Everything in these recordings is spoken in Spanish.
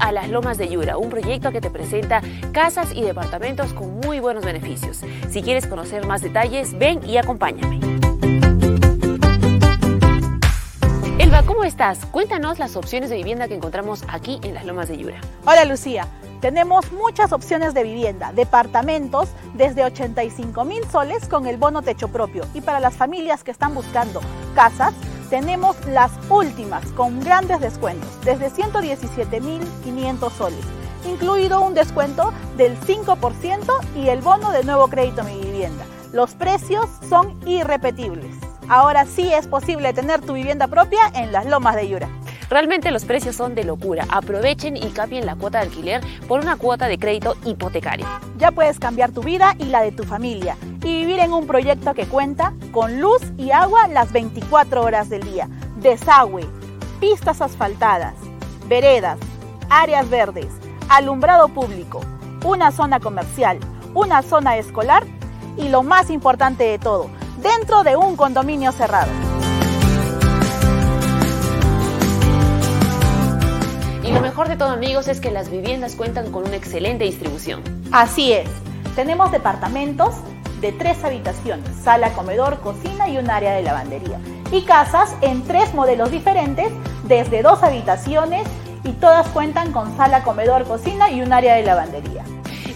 A Las Lomas de Yura, un proyecto que te presenta casas y departamentos con muy buenos beneficios. Si quieres conocer más detalles, ven y acompáñame. Elba, ¿cómo estás? Cuéntanos las opciones de vivienda que encontramos aquí en Las Lomas de Yura. Hola Lucía, tenemos muchas opciones de vivienda, departamentos desde 85 mil soles con el bono techo propio y para las familias que están buscando casas tenemos las últimas con grandes descuentos, desde 117.500 soles, incluido un descuento del 5% y el bono de nuevo crédito mi vivienda. Los precios son irrepetibles. Ahora sí es posible tener tu vivienda propia en las lomas de Yura. Realmente los precios son de locura. Aprovechen y cambien la cuota de alquiler por una cuota de crédito hipotecario. Ya puedes cambiar tu vida y la de tu familia y vivir en un proyecto que cuenta con luz y agua las 24 horas del día, desagüe, pistas asfaltadas, veredas, áreas verdes, alumbrado público, una zona comercial, una zona escolar y lo más importante de todo, dentro de un condominio cerrado. Y lo mejor de todo amigos es que las viviendas cuentan con una excelente distribución. Así es, tenemos departamentos de tres habitaciones, sala, comedor, cocina y un área de lavandería. Y casas en tres modelos diferentes, desde dos habitaciones y todas cuentan con sala, comedor, cocina y un área de lavandería.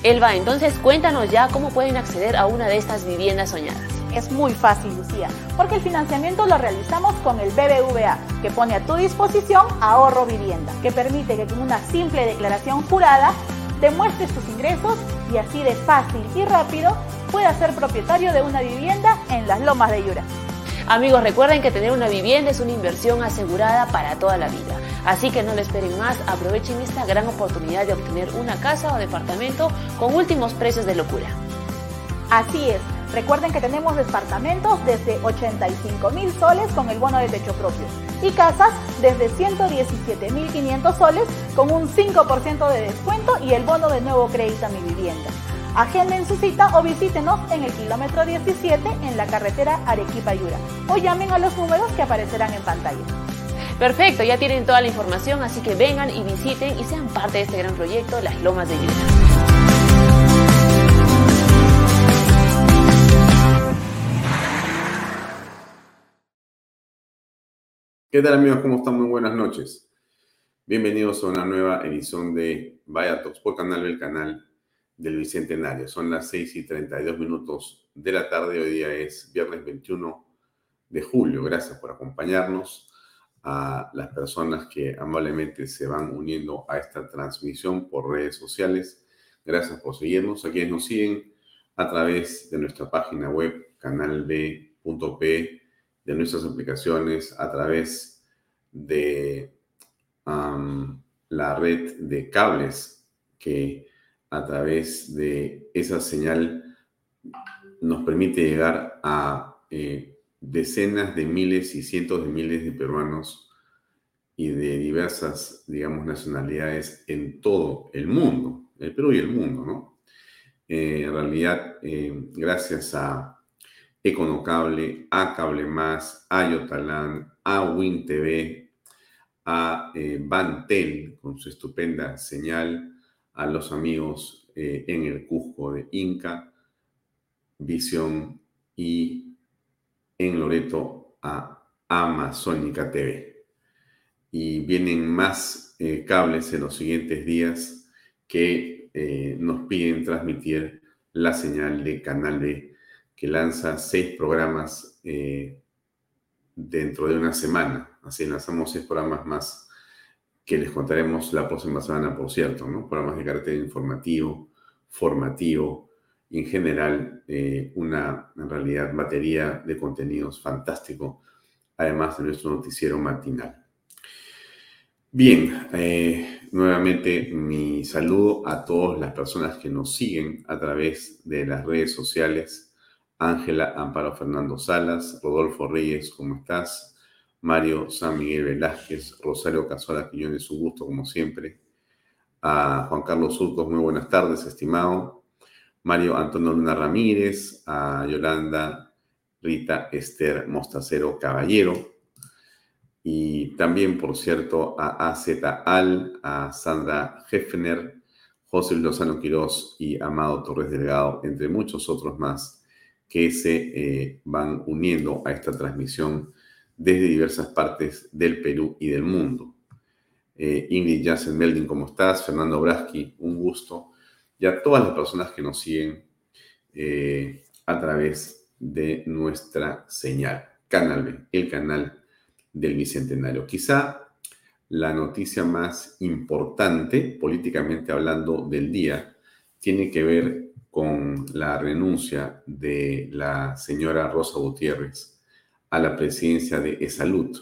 Elba, entonces cuéntanos ya cómo pueden acceder a una de estas viviendas soñadas. Es muy fácil, Lucía, porque el financiamiento lo realizamos con el BBVA, que pone a tu disposición ahorro vivienda, que permite que con una simple declaración jurada demuestres tus ingresos y así de fácil y rápido puedas ser propietario de una vivienda en las lomas de Yura. Amigos, recuerden que tener una vivienda es una inversión asegurada para toda la vida. Así que no lo esperen más, aprovechen esta gran oportunidad de obtener una casa o departamento con últimos precios de locura. Así es. Recuerden que tenemos departamentos desde 85 mil soles con el bono de techo propio y casas desde 117.500 soles con un 5% de descuento y el bono de nuevo crédito a mi vivienda. Agenden su cita o visítenos en el kilómetro 17 en la carretera Arequipa-Yura o llamen a los números que aparecerán en pantalla. Perfecto, ya tienen toda la información, así que vengan y visiten y sean parte de este gran proyecto, Las Lomas de Yura. ¿Qué tal amigos? ¿Cómo están? Muy buenas noches. Bienvenidos a una nueva edición de Vaya Talks por Canal del canal del Bicentenario. Son las 6 y 32 minutos de la tarde. Hoy día es viernes 21 de julio. Gracias por acompañarnos a las personas que amablemente se van uniendo a esta transmisión por redes sociales. Gracias por seguirnos. A quienes nos siguen a través de nuestra página web canalb.p de nuestras aplicaciones a través de la red de cables que a través de esa señal nos permite llegar a eh, decenas de miles y cientos de miles de peruanos y de diversas, digamos, nacionalidades en todo el mundo, el Perú y el mundo, ¿no? Eh, en realidad, eh, gracias a Econocable, a Cable Más, a Yotalán, a WinTV, a eh, Bantel con su estupenda señal, a los amigos eh, en el Cusco de Inca, Visión y en Loreto a Amazónica TV. y vienen más eh, cables en los siguientes días que eh, nos piden transmitir la señal de Canal B, que lanza seis programas eh, dentro de una semana. Así lanzamos seis programas más que les contaremos la próxima semana, por cierto, ¿no? Programas de carácter informativo, formativo y en general una, en realidad, batería de contenidos fantástico, además de nuestro noticiero matinal. Bien, eh, nuevamente mi saludo a todas las personas que nos siguen a través de las redes sociales. Ángela Amparo Fernando Salas, Rodolfo Reyes, ¿cómo estás? Mario San Miguel Velázquez, Rosario Casola Quiñones, un gusto como siempre. A Juan Carlos Surcos, muy buenas tardes, estimado. Mario Antonio Luna Ramírez, a Yolanda Rita Esther Mostacero Caballero, y también, por cierto, a AZ Al, a Sandra Hefner, José Lozano Quirós y Amado Torres Delgado, entre muchos otros más que se eh, van uniendo a esta transmisión desde diversas partes del Perú y del mundo. Eh, Ingrid Jansen Melding, ¿cómo estás? Fernando Braski, un gusto. Y a todas las personas que nos siguen eh, a través de nuestra señal. Canal B, el canal del Bicentenario. Quizá la noticia más importante, políticamente hablando, del día, tiene que ver con la renuncia de la señora Rosa Gutiérrez a la presidencia de ESALUD.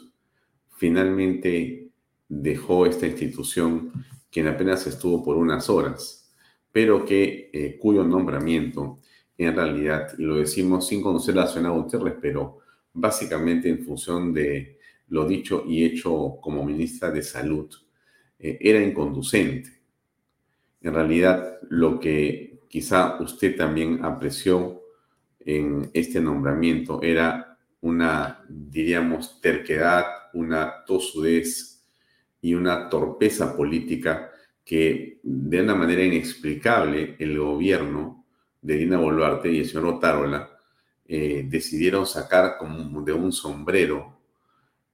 Finalmente dejó esta institución, quien apenas estuvo por unas horas, pero que eh, cuyo nombramiento en realidad, y lo decimos sin conocer a la señora Gutiérrez, pero básicamente en función de lo dicho y hecho como ministra de Salud, eh, era inconducente. En realidad, lo que quizá usted también apreció en este nombramiento era una, diríamos, terquedad, una tosudez y una torpeza política que de una manera inexplicable el gobierno de Dina Boluarte y el señor Otárola eh, decidieron sacar como de un sombrero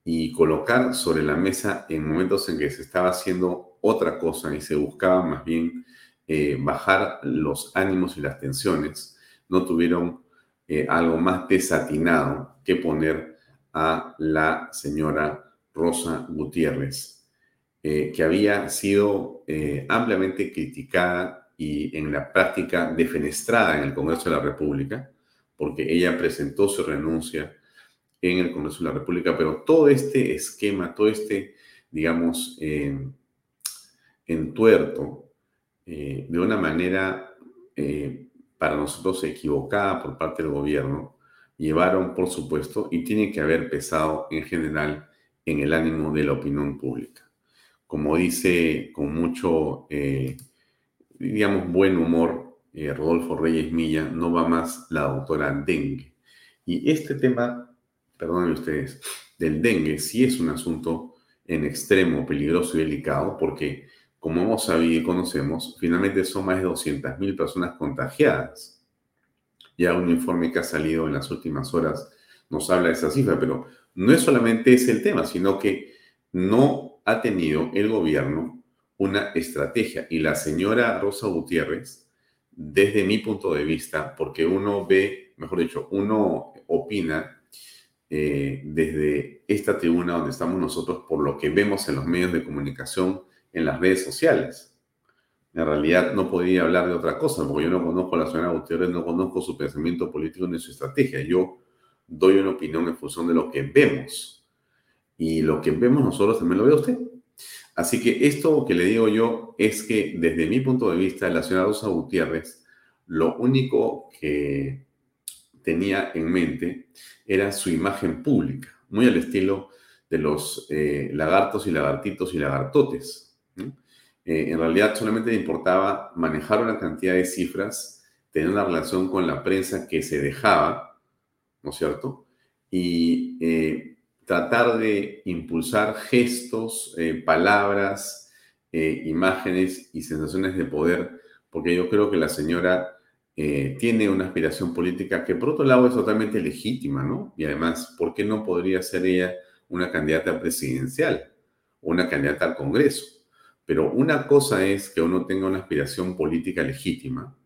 y colocar sobre la mesa en momentos en que se estaba haciendo otra cosa y se buscaba más bien eh, bajar los ánimos y las tensiones, no tuvieron eh, algo más desatinado que poner a la señora Rosa Gutiérrez, eh, que había sido ampliamente criticada y en la práctica defenestrada en el Congreso de la República, porque ella presentó su renuncia en el Congreso de la República, pero todo este esquema, todo este, digamos, entuerto, eh, de una manera eh, para nosotros equivocada por parte del gobierno, llevaron, por supuesto, y tiene que haber pesado en general en el ánimo de la opinión pública. Como dice con mucho, digamos, buen humor Rodolfo Reyes Milla, no va más la doctora Dengue. Y este tema perdonen ustedes, del dengue sí es un asunto en extremo peligroso y delicado porque, como hemos sabido y conocemos, finalmente son más de 200.000 personas contagiadas. Ya un informe que ha salido en las últimas horas nos habla de esa cifra, pero no es solamente ese el tema, sino que no ha tenido el gobierno una estrategia. Y la señora Rosa Gutiérrez, desde mi punto de vista, porque uno ve, mejor dicho, uno opina eh, desde esta tribuna donde estamos nosotros por lo que vemos en los medios de comunicación, en las redes sociales. En realidad no podía hablar de otra cosa, porque yo no conozco a la señora Gutiérrez, no conozco su pensamiento político ni su estrategia. Yo doy una opinión en función de lo que vemos. Y lo que vemos nosotros también lo ve usted. Así que esto que le digo yo es que desde mi punto de vista, la señora Rosa Gutiérrez, lo único que tenía en mente era su imagen pública, muy al estilo de los eh, lagartos y lagartitos y lagartotes. Eh, en realidad solamente le importaba manejar una cantidad de cifras, tener una relación con la prensa que se dejaba, ¿no es cierto? Y eh, tratar de impulsar gestos, palabras, imágenes y sensaciones de poder, porque yo creo que la señora eh, tiene una aspiración política que por otro lado es totalmente legítima, ¿no? Y además, ¿por qué no podría ser ella una candidata presidencial? una candidata al Congreso. Pero una cosa es que uno tenga una aspiración política legítima,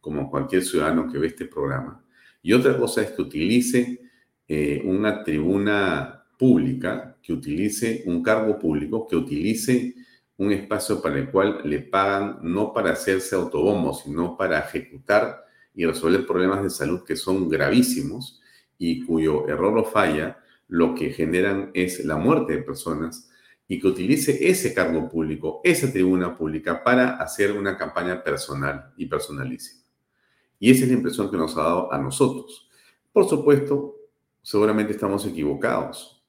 como cualquier ciudadano que ve este programa, y otra cosa es que utilice eh, una tribuna pública, que utilice un cargo público, que utilice un espacio para el cual le pagan no para hacerse autobombo, sino para ejecutar y resolver problemas de salud que son gravísimos y cuyo error o falla lo que generan es la muerte de personas y que utilice ese cargo público, esa tribuna pública para hacer una campaña personal y personalísima. Y esa es la impresión que nos ha dado a nosotros. Por supuesto, seguramente estamos equivocados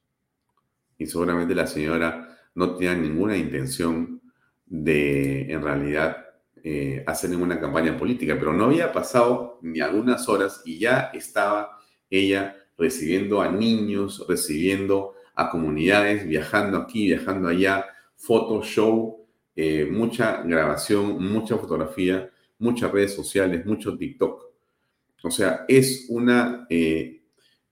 y seguramente la señora no tenía ninguna intención de, en realidad, eh, hacer ninguna campaña política, pero no había pasado ni algunas horas y ya estaba ella recibiendo a niños, recibiendo a comunidades, viajando aquí, viajando allá, foto, show, eh, mucha grabación, mucha fotografía, muchas redes sociales, mucho TikTok. O sea, es una eh,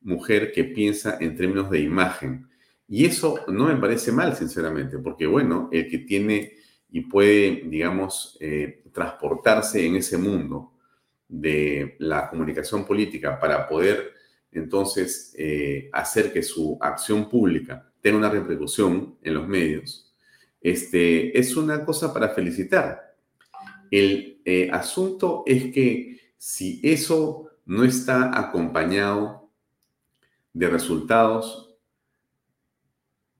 mujer que piensa en términos de imagen. Y eso no me parece mal, sinceramente, porque bueno, el que tiene y puede, digamos, eh, transportarse en ese mundo de la comunicación política para poder entonces eh, hacer que su acción pública tenga una repercusión en los medios, este, es una cosa para felicitar. El eh, asunto es que si eso no está acompañado de resultados,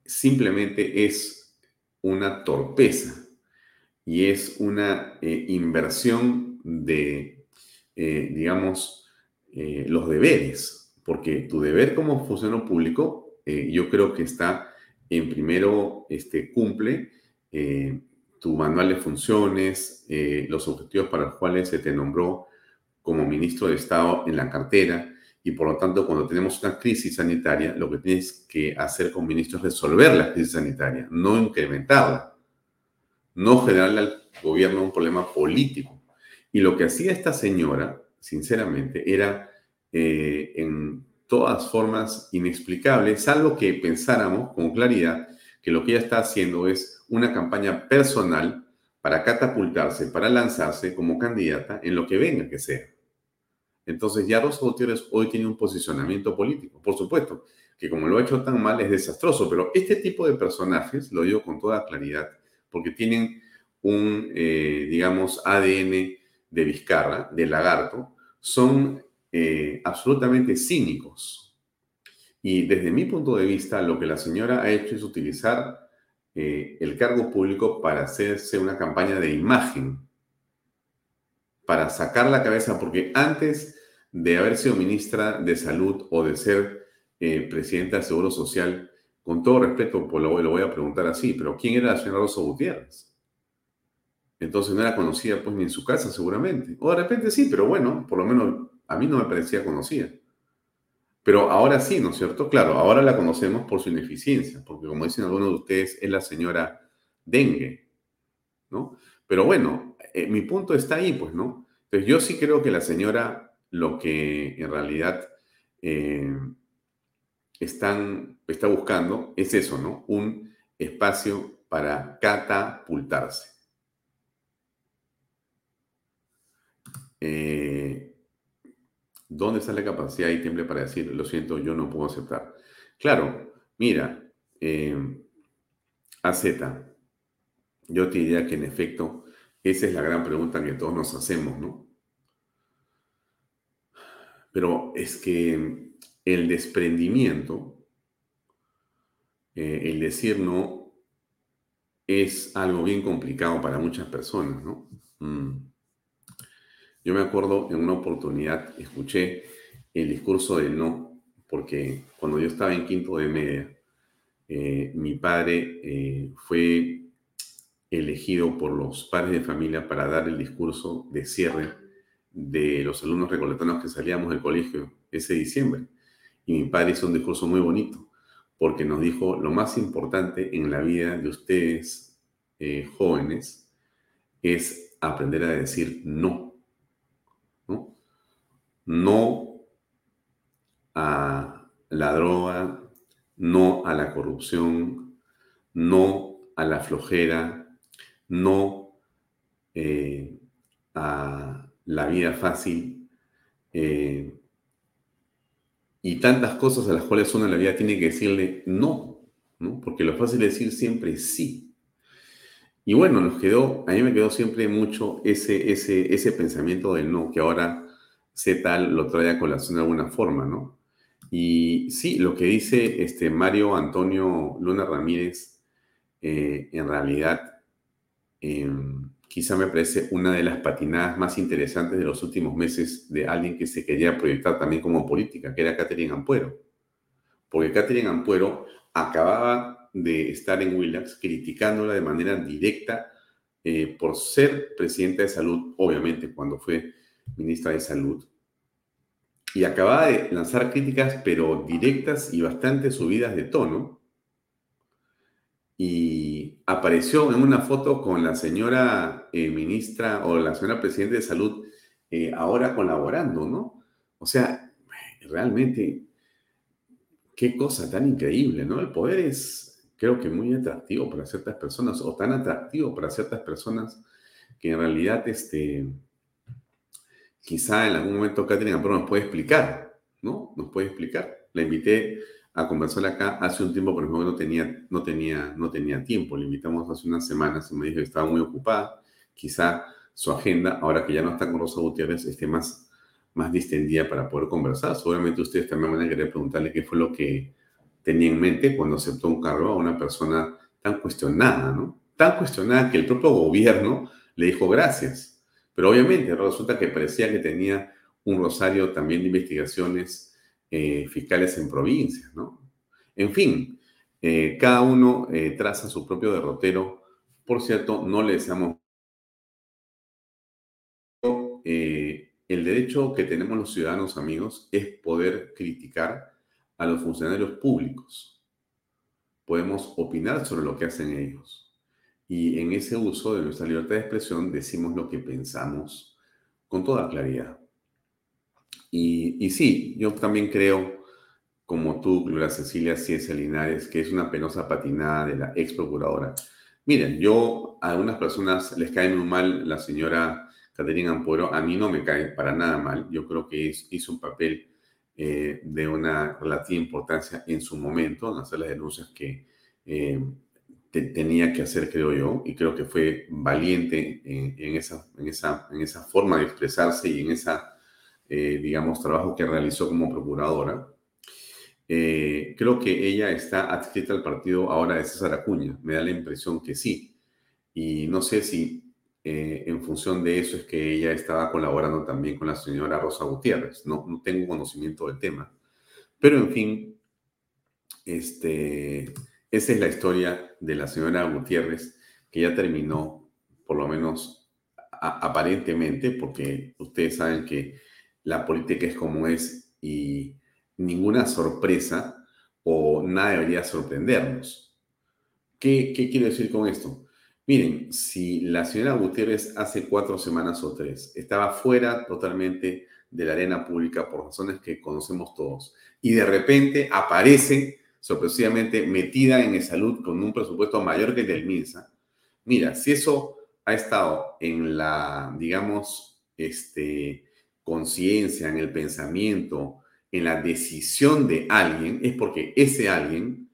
simplemente es una torpeza y es una eh, inversión de, digamos, los deberes porque tu deber como funcionario público, eh, yo creo que está en primero, este, cumple eh, tu manual de funciones, eh, los objetivos para los cuales se te nombró como ministro de Estado en la cartera, y por lo tanto, cuando tenemos una crisis sanitaria, lo que tienes que hacer como ministro es resolver la crisis sanitaria, no incrementarla, no generarle al gobierno un problema político. Y lo que hacía esta señora, sinceramente, era eh, en todas formas inexplicables, salvo que pensáramos con claridad que lo que ella está haciendo es una campaña personal para catapultarse, para lanzarse como candidata en lo que venga que sea. Entonces ya Rosa Gutiérrez hoy tiene un posicionamiento político. Por supuesto que como lo ha hecho tan mal es desastroso, pero este tipo de personajes, lo digo con toda claridad, porque tienen un, eh, digamos, ADN de Vizcarra, de lagarto, son eh, absolutamente cínicos. Y desde mi punto de vista, lo que la señora ha hecho es utilizar eh, el cargo público para hacerse una campaña de imagen, para sacar la cabeza, porque antes de haber sido ministra de Salud o de ser eh, presidenta del Seguro Social, con todo respeto, pues lo, lo, voy a preguntar así, pero ¿quién era la señora Rosa Gutiérrez? Entonces no era conocida pues ni en su casa seguramente. O de repente sí, pero bueno, por lo menos a mí no me parecía conocida. Pero ahora sí, ¿no es cierto? Claro, ahora la conocemos por su ineficiencia, porque como dicen algunos de ustedes, es la señora Dengue, ¿no? Pero bueno, eh, mi punto está ahí, pues, ¿no? Entonces yo sí creo que la señora lo que en realidad eh, están, está buscando es eso, ¿no? Un espacio para catapultarse. Eh, ¿Dónde está la capacidad y tiempo para decir, lo siento, yo no puedo aceptar? Claro, mira, eh, AZ, yo te diría que en efecto, esa es la gran pregunta que todos nos hacemos, ¿no? Pero es que el desprendimiento, eh, el decir no, es algo bien complicado para muchas personas, ¿no? Mm. Yo me acuerdo en una oportunidad escuché el discurso del no, porque cuando yo estaba en quinto de media, eh, mi padre eh, fue elegido por los padres de familia para dar el discurso de cierre de los alumnos recoletanos que salíamos del colegio ese diciembre. Y mi padre hizo un discurso muy bonito, porque nos dijo lo más importante en la vida de ustedes, eh, jóvenes, es aprender a decir no no a la droga, no a la corrupción, no a la flojera, no eh, a la vida fácil eh, y tantas cosas a las cuales uno en la vida tiene que decirle no. Porque lo fácil es decir siempre sí. Y bueno, nos quedó, a mí me quedó siempre mucho ese, ese, ese pensamiento del no, que ahora tal lo trae a colación de alguna forma, ¿no? Y sí, lo que dice este Mario Antonio Luna Ramírez, eh, en realidad, em, quizá me parece una de las patinadas más interesantes de los últimos meses de alguien que se quería proyectar también como política, que era Catherine Ampuero. Porque Catherine Ampuero acababa de estar en Willax criticándola de manera directa eh, por ser presidenta de salud, obviamente cuando fue ministra de salud, y acababa de lanzar críticas, pero directas y bastante subidas de tono. Y apareció en una foto con la señora eh, ministra o la señora presidenta de salud eh, ahora colaborando, ¿no? O sea, realmente, qué cosa tan increíble, ¿no? El poder es, creo que muy atractivo para ciertas personas, o tan atractivo para ciertas personas que en realidad, este, quizá en algún momento Catherine Amparo nos puede explicar, ¿no? Nos puede explicar. La invité a conversar acá hace un tiempo, pero no tenía, no, tenía, no tenía tiempo. La invitamos hace unas semanas y me dijo que estaba muy ocupada. Quizá su agenda, ahora que ya no está con Rosa Gutiérrez, esté más, más distendida para poder conversar. Seguramente ustedes también van a querer preguntarle qué fue lo que tenía en mente cuando aceptó un cargo a una persona tan cuestionada, ¿no? Tan cuestionada que el propio gobierno le dijo gracias. Pero obviamente resulta que parecía que tenía un rosario también de investigaciones eh, fiscales en provincias, ¿no? En fin, eh, cada uno eh, traza su propio derrotero. Por cierto, no le deseamos... el derecho que tenemos los ciudadanos amigos es poder criticar a los funcionarios públicos. Podemos opinar sobre lo que hacen ellos y en ese uso de nuestra libertad de expresión decimos lo que pensamos con toda claridad. Y, sí, yo también creo, como tú, Gloria Cecilia Ciencia Linares, que es una penosa patinada de la ex procuradora. Miren, yo a algunas personas les cae muy mal la señora Caterina Ampuero, a mí no me cae para nada mal. Yo creo que hizo un papel eh, de una relativa importancia en su momento en hacer las denuncias que eh, tenía que hacer, creo yo, y creo que fue valiente en, esa, en, esa, en esa forma de expresarse y en esa, eh, digamos, trabajo que realizó como procuradora. Eh, creo que ella está adscrita al partido ahora de César Acuña, me da la impresión que sí. Y no sé si eh, en función de eso es que ella estaba colaborando también con la señora Rosa Gutiérrez, no, no tengo conocimiento del tema. Pero en fin, este esa es la historia de la señora Gutiérrez, que ya terminó, por lo menos aparentemente, porque ustedes saben que la política es como es y ninguna sorpresa o nada debería sorprendernos. ¿Qué, qué quiero decir con esto? Miren, si la señora Gutiérrez hace cuatro semanas o tres estaba fuera totalmente de la arena pública por razones que conocemos todos y de repente aparece sorpresivamente metida en salud con un presupuesto mayor que el del MINSA. Mira, si eso ha estado en la, digamos, este, conciencia, en el pensamiento, en la decisión de alguien, es porque ese alguien,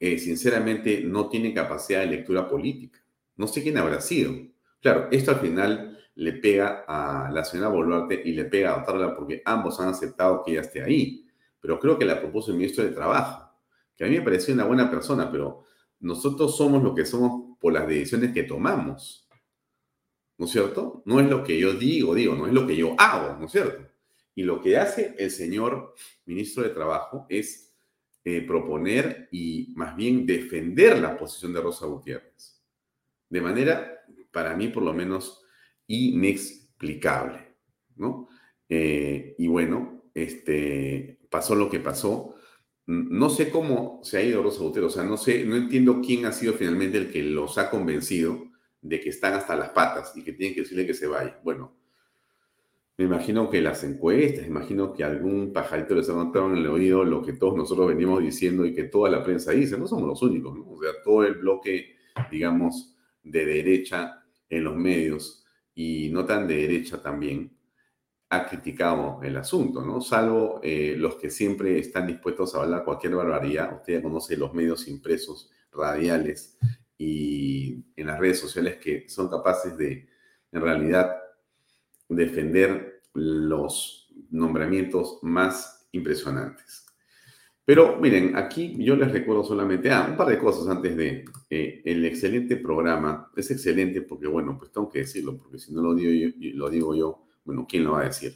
eh, sinceramente, no tiene capacidad de lectura política. No sé quién habrá sido. Claro, esto al final le pega a la señora Boluarte y le pega a Otarla porque ambos han aceptado que ella esté ahí. Pero creo que la propuso el ministro de Trabajo que a mí me pareció una buena persona, pero nosotros somos lo que somos por las decisiones que tomamos. ¿No es cierto? No es lo que yo digo, digo, no es lo que yo hago, ¿no es cierto? Y lo que hace el señor ministro de Trabajo es eh, proponer y más bien defender la posición de Rosa Gutiérrez. De manera, para mí por lo menos, inexplicable, ¿no? Eh, y bueno, este, pasó lo que pasó no sé cómo se ha ido Rosa Botero, o sea, no sé, no entiendo quién ha sido finalmente el que los ha convencido de que están hasta las patas y que tienen que decirle que se vaya. Bueno, Me imagino que las encuestas, imagino que algún pajarito les ha notado en el oído lo que todos nosotros venimos diciendo y que toda la prensa dice. No somos los únicos. O sea, todo el bloque, digamos, de derecha en los medios y no tan de derecha también, ha criticado el asunto, ¿no? Salvo eh, los que siempre están dispuestos a hablar cualquier barbaridad. Usted ya conoce los medios impresos, radiales y en las redes sociales que son capaces de, en realidad, defender los nombramientos más impresionantes. Pero miren, aquí yo les recuerdo solamente ah, un par de cosas antes de eh, el excelente programa. Es excelente porque, bueno, pues tengo que decirlo, porque si no lo digo yo, lo digo yo bueno, ¿quién lo va a decir?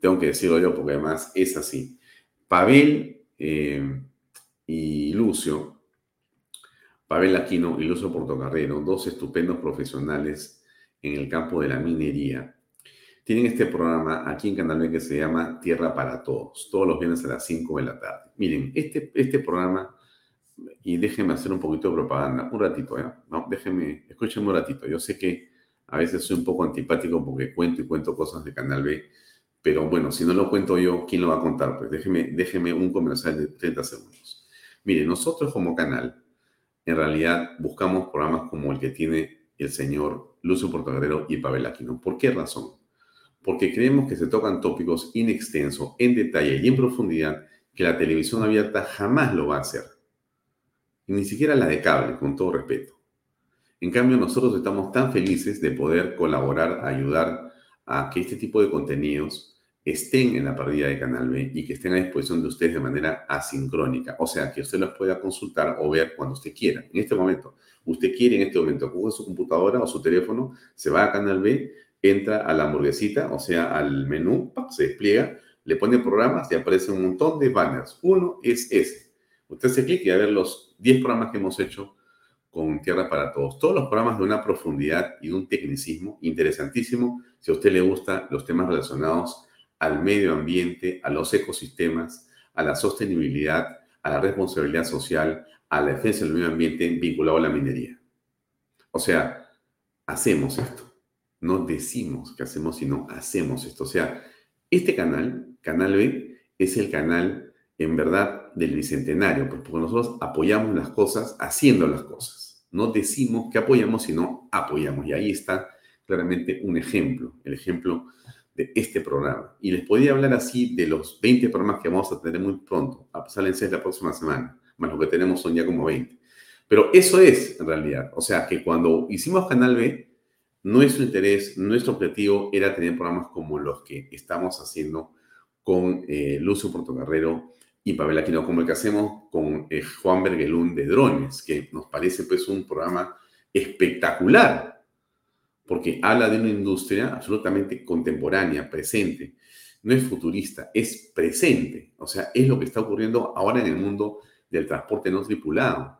Tengo que decirlo yo porque además es así. Pavel eh, y Lucio, Pavel Aquino y Lucio Portocarrero, dos estupendos profesionales en el campo de la minería, tienen este programa aquí en Canal que se llama Tierra para Todos, todos los viernes a las 5 de la tarde. Miren, este, este programa, y déjenme hacer un poquito de propaganda, un ratito, ¿eh? No, déjenme, escúchenme un ratito. Yo sé que a veces soy un poco antipático porque cuento y cuento cosas de Canal B, pero bueno, si no lo cuento yo, ¿quién lo va a contar? Pues déjeme, déjeme un comercial de 30 segundos. Mire, nosotros como canal, en realidad buscamos programas como el que tiene el señor Lucio Portocarrero y Pavel Aquino. ¿Por qué razón? porque creemos que se tocan tópicos in extenso, en detalle y en profundidad que la televisión abierta jamás lo va a hacer. ni siquiera la de cable, con todo respeto. En cambio, nosotros estamos tan felices de poder colaborar, ayudar a que este tipo de contenidos estén en la partida de Canal B y que estén a disposición de ustedes de manera asincrónica. O sea, que usted los pueda consultar o ver cuando usted quiera. En este momento, usted quiere en este momento, coge su computadora o su teléfono, se va a Canal B, entra a la hamburguesita, o sea, al menú, se despliega, le pone programas y aparece un montón de banners. Uno es ese. Usted se clic y a ver los 10 programas que hemos hecho con Tierra para Todos. Todos los programas de una profundidad y de un tecnicismo interesantísimo si a usted le gustan los temas relacionados al medio ambiente, a los ecosistemas, a la sostenibilidad, a la responsabilidad social, a la defensa del medio ambiente vinculado a la minería. O sea, hacemos esto no decimos que hacemos, sino hacemos esto. O sea, este canal, Canal B, es el canal en verdad del Bicentenario, porque nosotros apoyamos las cosas haciendo las cosas. No decimos que apoyamos, sino apoyamos. Y ahí está claramente un ejemplo, el ejemplo de este programa. Y les podía hablar así de los 20 programas que vamos a tener muy pronto. Salen seis la próxima semana, más lo que tenemos son ya como 20. Pero eso es en realidad. O sea, que cuando hicimos Canal B, nuestro interés, nuestro objetivo era tener programas como los que estamos haciendo con eh, Lucio Portocarrero y Pavel Aquino, como el que hacemos con eh, Juan Bergelún de Drones, que nos parece pues un programa espectacular, porque habla de una industria absolutamente contemporánea, presente. No es futurista, es presente. O sea, es lo que está ocurriendo ahora en el mundo del transporte no tripulado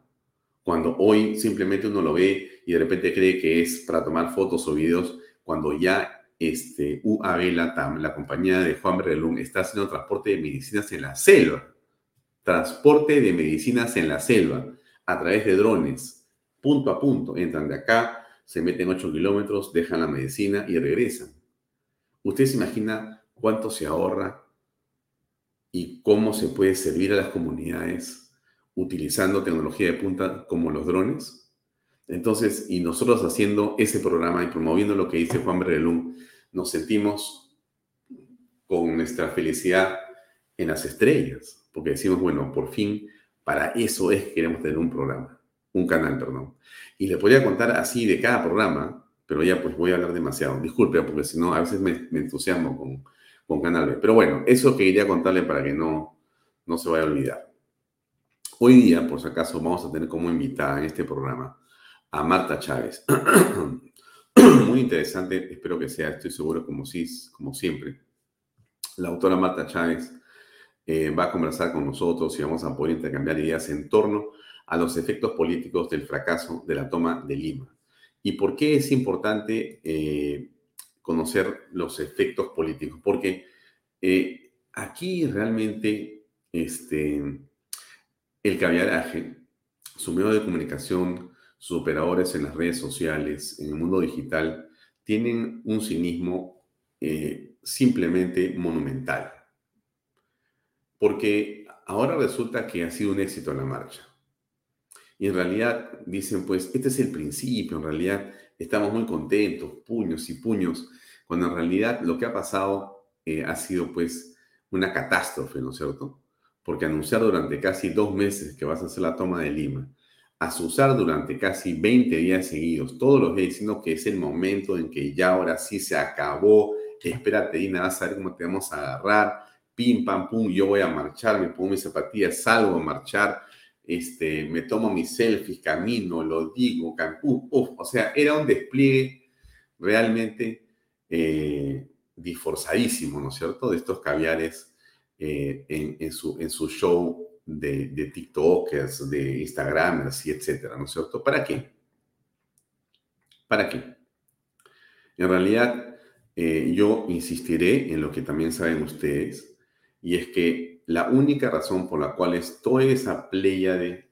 cuando hoy simplemente uno lo ve y de repente cree que es para tomar fotos o videos, cuando ya este, UAB Latam, la compañía de Juan Berrelún, está haciendo transporte de medicinas en la selva. Transporte de medicinas en la selva a través de drones, punto a punto. Entran de acá, se meten 8 kilómetros, dejan la medicina y regresan. ¿Usted se imagina cuánto se ahorra y cómo se puede servir a las comunidades utilizando tecnología de punta como los drones. Entonces, y nosotros haciendo ese programa y promoviendo lo que dice Juan Berrelum, nos sentimos con nuestra felicidad en las estrellas, porque decimos, bueno, por fin, para eso es que queremos tener un programa, un canal, perdón. Y le podría contar así de cada programa, pero ya pues voy a hablar demasiado. Disculpe, porque si no, a veces me, entusiasmo con, con Canal B. Pero bueno, eso quería contarle para que no, no se vaya a olvidar. Hoy día, por si acaso, vamos a tener como invitada en este programa a Marta Chávez. Muy interesante, espero que sea, estoy seguro, como, si, como siempre. La autora Marta Chávez eh, va a conversar con nosotros y vamos a poder intercambiar ideas en torno a los efectos políticos del fracaso de la toma de Lima. ¿Y por qué es importante eh, conocer los efectos políticos? Porque eh, aquí realmente este, el caviaraje, su medio de comunicación, sus operadores en las redes sociales, en el mundo digital, tienen un cinismo simplemente monumental. Porque ahora resulta que ha sido un éxito la marcha. Y en realidad dicen, pues, este es el principio, en realidad estamos muy contentos, puños y puños, cuando en realidad lo que ha pasado eh, ha sido, pues, una catástrofe, ¿no es cierto? Porque anunciar durante casi dos meses que vas a hacer la toma de Lima, asusar durante casi 20 días seguidos, todos los días diciendo que es el momento en que ya ahora sí se acabó, espérate, Dina, vas a ver cómo te vamos a agarrar, pim, pam, pum, yo voy a marchar, me pongo mis zapatillas, salgo a marchar, este, me tomo mis selfies, camino, lo digo, Cancún, o sea, era un despliegue realmente eh, disforzadísimo, ¿no es cierto?, de estos caviares eh, en, su, en su show de, de TikTokers, de Instagramers y etcétera, ¿no es cierto? ¿Para qué? ¿Para qué? En realidad, eh, yo insistiré en lo que también saben ustedes, y es que la única razón por la cual es toda esa pléyade,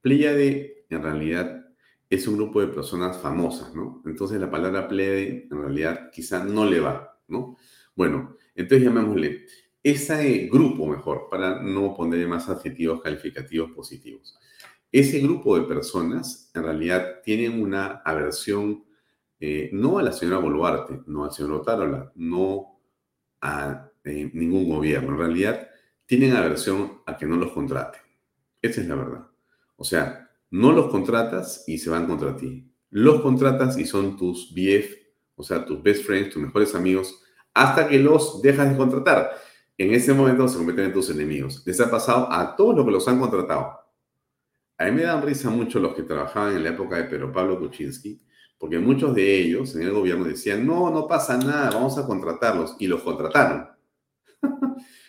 pléyade en realidad es un grupo de personas famosas, ¿no? Entonces la palabra pléyade en realidad quizá no le va, ¿no? Bueno, entonces llamémosle ese grupo mejor, para no ponerle más adjetivos calificativos positivos. Ese grupo de personas en realidad tienen una aversión eh, no a la señora Boluarte, no al señor Otárola, no a eh, ningún gobierno. En realidad tienen aversión a que no los contraten. Esa es la verdad. O sea, no los contratas y se van contra ti. Los contratas y son tus BF, o sea, tus best friends, tus mejores amigos, hasta que los dejas de contratar. En ese momento se convierten en tus enemigos. Les ha pasado a todos los que los han contratado. A mí me dan risa mucho los que trabajaban en la época de Pedro Pablo Kuczynski, porque muchos de ellos en el gobierno decían, no, no pasa nada, vamos a contratarlos. Y los contrataron.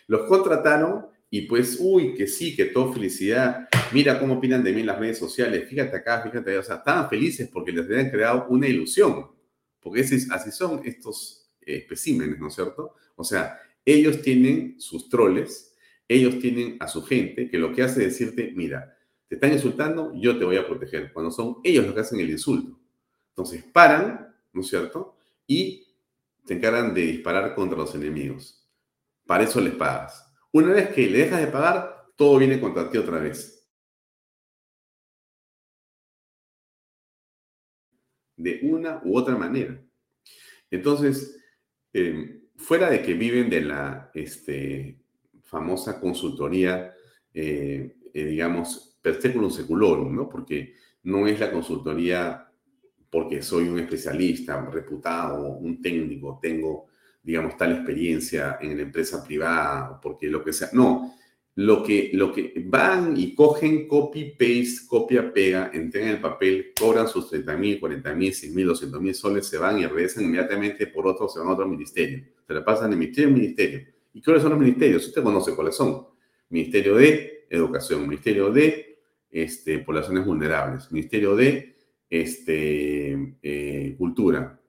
Los contrataron y pues, uy, que sí, que todo felicidad. Mira cómo opinan de mí en las redes sociales. Fíjate acá, fíjate allá. O sea, estaban felices porque les habían creado una ilusión. Porque así son estos especímenes, ¿no es cierto? O sea, ellos tienen sus troles, ellos tienen a su gente que lo que hace es decirte, mira, te están insultando, yo te voy a proteger. Cuando son ellos los que hacen el insulto. Entonces paran, ¿no es cierto? Y se encargan de disparar contra los enemigos. Para eso les pagas. Una vez que le dejas de pagar, todo viene contra ti otra vez. De una u otra manera. Entonces, em, fuera de que viven de la este, famosa consultoría, eh, eh, digamos, per seculum seculorum, ¿no? Porque no es la consultoría porque soy un especialista, reputado, un técnico, tengo digamos, tal experiencia en la empresa privada, porque lo que sea. No, lo que, lo que van y cogen copy, paste, copia, pega, entregan el papel, cobran sus 30 mil, 40 mil, 100 mil, 200 mil soles, se van y regresan inmediatamente por otro, se van a otro ministerio. Se le pasan de ministerio en ministerio. ¿Y cuáles son los ministerios? Usted conoce cuáles son. Ministerio de Educación, Ministerio de este, Poblaciones Vulnerables, Ministerio de este, eh, Cultura,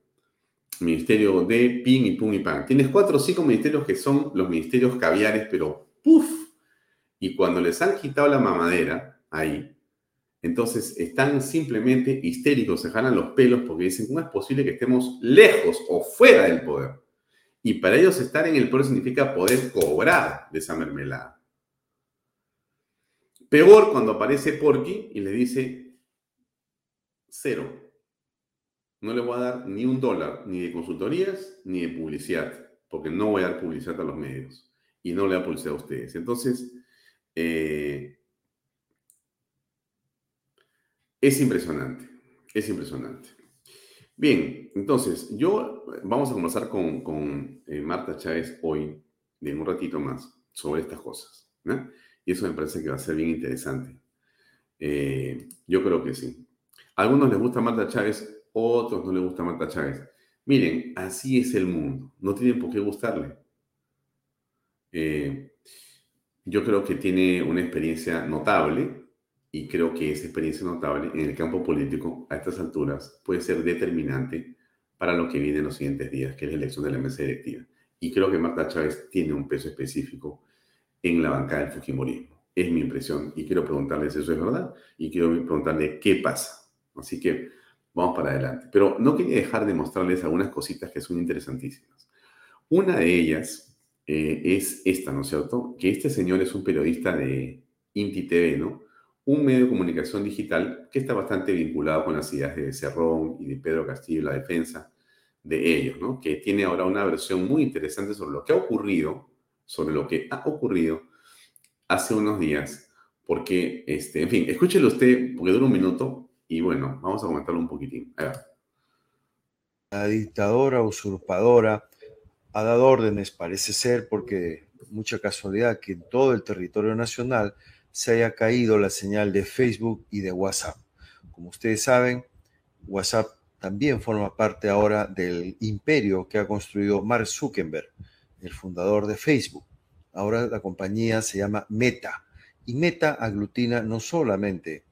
ministerio de PIN y PUN y PAN. Tienes cuatro o cinco ministerios que son los ministerios caviares, pero ¡puf! Y cuando les han quitado la mamadera ahí, entonces están simplemente histéricos, se jalan los pelos porque dicen, ¿cómo es posible que estemos lejos o fuera del poder? Y para ellos estar en el poder significa poder cobrar de esa mermelada. Peor cuando aparece Porky y le dice cero no le voy a dar ni un dólar, ni de consultorías, ni de publicidad, porque no voy a dar publicidad a los medios y no le da publicidad a ustedes. Entonces, eh, es impresionante, es impresionante. Bien, entonces, yo vamos a conversar con, eh, Marta Chávez hoy, en un ratito más, sobre estas cosas. Y eso me parece que va a ser bien interesante. Eh, yo creo que sí. A algunos les gusta Marta Chávez, otros no les gusta Marta Chávez. Miren, así es el mundo. No tienen por qué gustarle. Eh, yo creo que tiene una experiencia notable y creo que esa experiencia notable en el campo político a estas alturas puede ser determinante para lo que viene en los siguientes días, que es la elección de la mesa directiva. Y creo que Marta Chávez tiene un peso específico en la bancada del Fujimorismo. Es mi impresión y quiero preguntarles si eso es verdad y quiero preguntarle qué pasa. Así que vamos para adelante. Pero no quería dejar de mostrarles algunas cositas que son interesantísimas. Una de ellas eh, es esta, ¿no es cierto? Que este señor es un periodista de Inti TV, ¿no? Un medio de comunicación digital que está bastante vinculado con las ideas de Cerrón y de Pedro Castillo y la defensa de ellos, ¿no? Que tiene ahora una versión muy interesante sobre lo que ha ocurrido, sobre lo que ha ocurrido hace unos días, porque, este, en fin, escúchelo usted, porque dura un minuto, y bueno, vamos a comentarlo un poquitín. La dictadora usurpadora ha dado órdenes, parece ser, porque mucha casualidad que en todo el territorio nacional se haya caído la señal de Facebook y de WhatsApp. Como ustedes saben, WhatsApp también forma parte ahora del imperio que ha construido Mark Zuckerberg, el fundador de Facebook. Ahora la compañía se llama Meta y Meta aglutina no solamente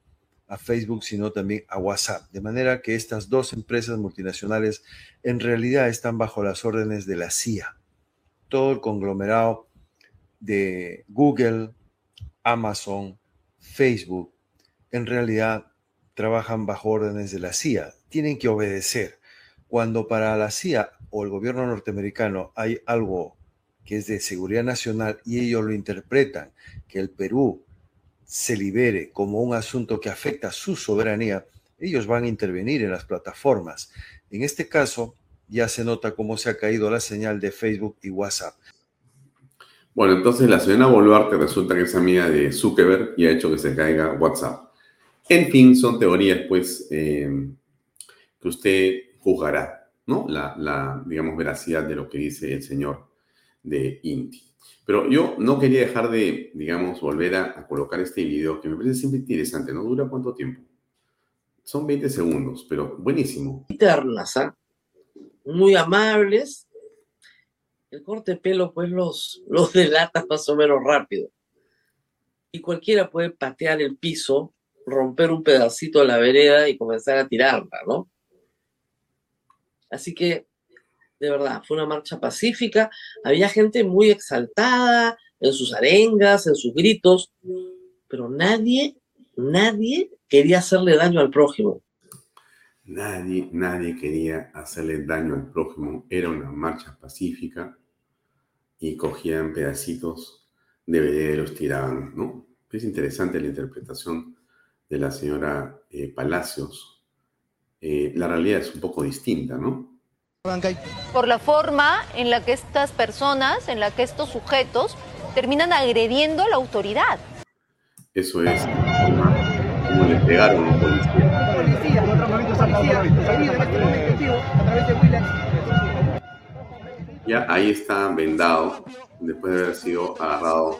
a Facebook, sino también a WhatsApp. De manera que estas dos empresas multinacionales en realidad están bajo las órdenes de la CIA. Todo el conglomerado de Google, Amazon, Facebook, en realidad trabajan bajo órdenes de la CIA. Tienen que obedecer. Cuando para la CIA o el gobierno norteamericano hay algo que es de seguridad nacional y ellos lo interpretan, que el Perú se libere como un asunto que afecta a su soberanía, ellos van a intervenir en las plataformas. En este caso, ya se nota cómo se ha caído la señal de Facebook y WhatsApp. Bueno, entonces la señora Boluarte resulta que es amiga de Zuckerberg y ha hecho que se caiga WhatsApp. En fin, son teorías, pues, eh, que usted juzgará, ¿no? La, digamos, veracidad de lo que dice el señor de Inti. Pero yo no quería dejar de, digamos, volver a, colocar este video que me parece siempre interesante. ¿No dura cuánto tiempo? Son 20 segundos, pero buenísimo. Internas, ¿ah? Muy amables. El corte de pelo, pues, los, los delata más o menos rápido. Y cualquiera puede patear el piso, romper un pedacito de la vereda y comenzar a tirarla, ¿no? Así que de verdad, fue una marcha pacífica, había gente muy exaltada en sus arengas, en sus gritos, pero nadie, nadie quería hacerle daño al prójimo. Nadie, nadie quería hacerle daño al prójimo. Era una marcha pacífica y cogían pedacitos de los tiraban, ¿no? Es interesante la interpretación de la señora eh, Palacios. Eh, la realidad es un poco distinta, ¿no? Por la forma en la que estas personas, en la que estos sujetos terminan agrediendo a la autoridad. Eso es como le pegaron a un policía. Ya ahí está vendado después de haber sido agarrado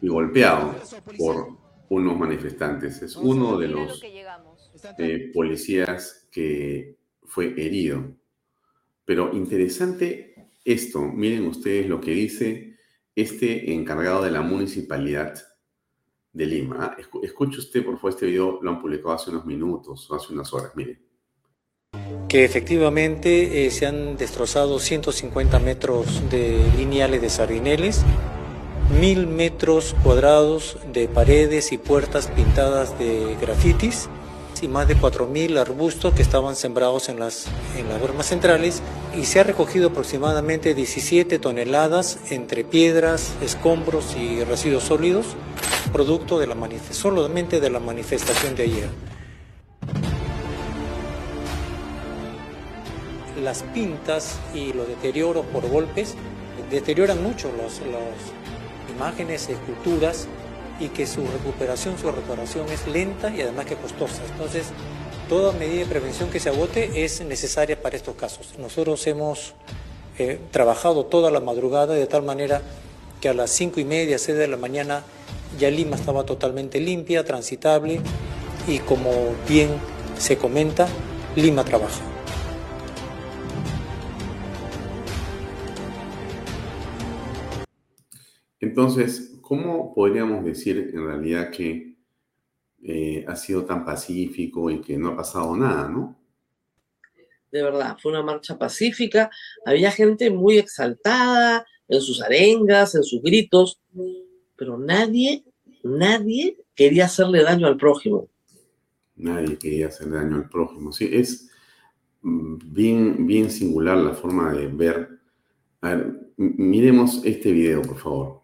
y golpeado por unos manifestantes. Es uno de los eh, policías que fue herido. Pero interesante esto, miren ustedes lo que dice este encargado de la municipalidad de Lima. Escuche usted, por favor, este video lo han publicado hace unos minutos, hace unas horas, miren. Que efectivamente eh, se han destrozado 150 metros de lineales de sardineles, mil metros cuadrados de paredes y puertas pintadas de grafitis, y más de 4.000 arbustos que estaban sembrados en las, en las bermas centrales y se ha recogido aproximadamente 17 toneladas entre piedras, escombros y residuos sólidos, producto de la solamente de la manifestación de ayer. Las pintas y los deterioros por golpes deterioran mucho las imágenes, esculturas y que su recuperación, su reparación es lenta y además que costosa. Entonces, toda medida de prevención que se agote es necesaria para estos casos. Nosotros hemos eh, trabajado toda la madrugada de tal manera que a las cinco y media, seis de la mañana ya Lima estaba totalmente limpia, transitable y como bien se comenta, Lima trabaja. Entonces, ¿cómo podríamos decir en realidad que eh, ha sido tan pacífico y que no ha pasado nada, no? De verdad, fue una marcha pacífica, había gente muy exaltada en sus arengas, en sus gritos, pero nadie, nadie quería hacerle daño al prójimo. Nadie quería hacerle daño al prójimo. Sí, es mm, bien, bien singular la forma de ver. miremos este video, por favor.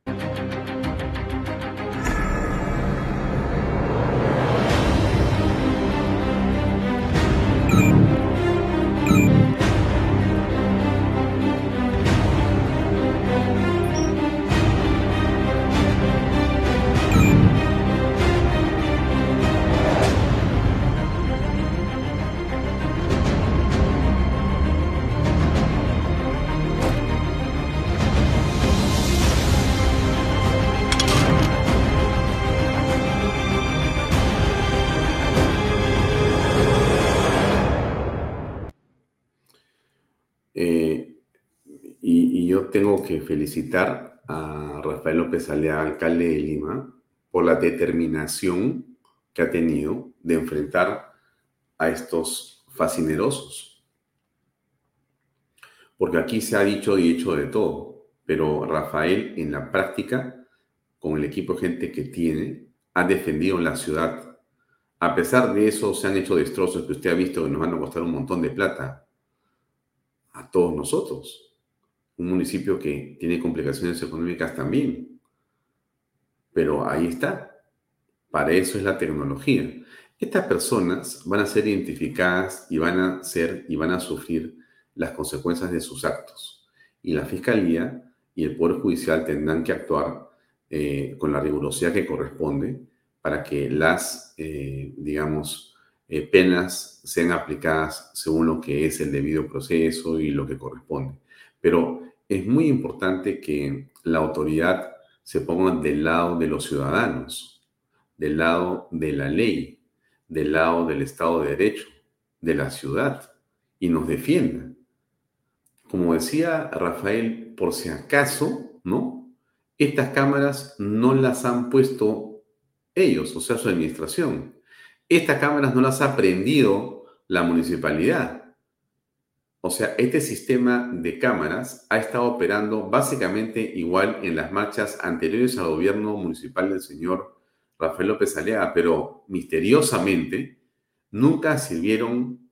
felicitar a Rafael López Alea, alcalde de Lima, por la determinación que ha tenido de enfrentar a estos fascinerosos. Porque aquí se ha dicho y hecho de todo, pero Rafael en la práctica, con el equipo de gente que tiene, ha defendido la ciudad. A pesar de eso, se han hecho destrozos que usted ha visto que nos van a costar un montón de plata a todos nosotros un municipio que tiene complicaciones económicas también. Pero ahí está. Para eso es la tecnología. Estas personas van a ser identificadas y van a ser y van a sufrir las consecuencias de sus actos. Y la Fiscalía y el Poder Judicial tendrán que actuar eh, con la rigurosidad que corresponde para que las, eh, digamos, eh, penas sean aplicadas según lo que es el debido proceso y lo que corresponde. Pero es muy importante que la autoridad se ponga del lado de los ciudadanos, del lado de la ley, del lado del Estado de Derecho, de la ciudad, y nos defienda. Como decía Rafael, por si acaso, ¿no? Estas cámaras no las han puesto ellos, o sea, su administración. Estas cámaras no las ha prendido la municipalidad. Sea, este sistema de cámaras ha estado operando básicamente igual en las marchas anteriores al gobierno municipal del señor Rafael López Alea, pero misteriosamente nunca sirvieron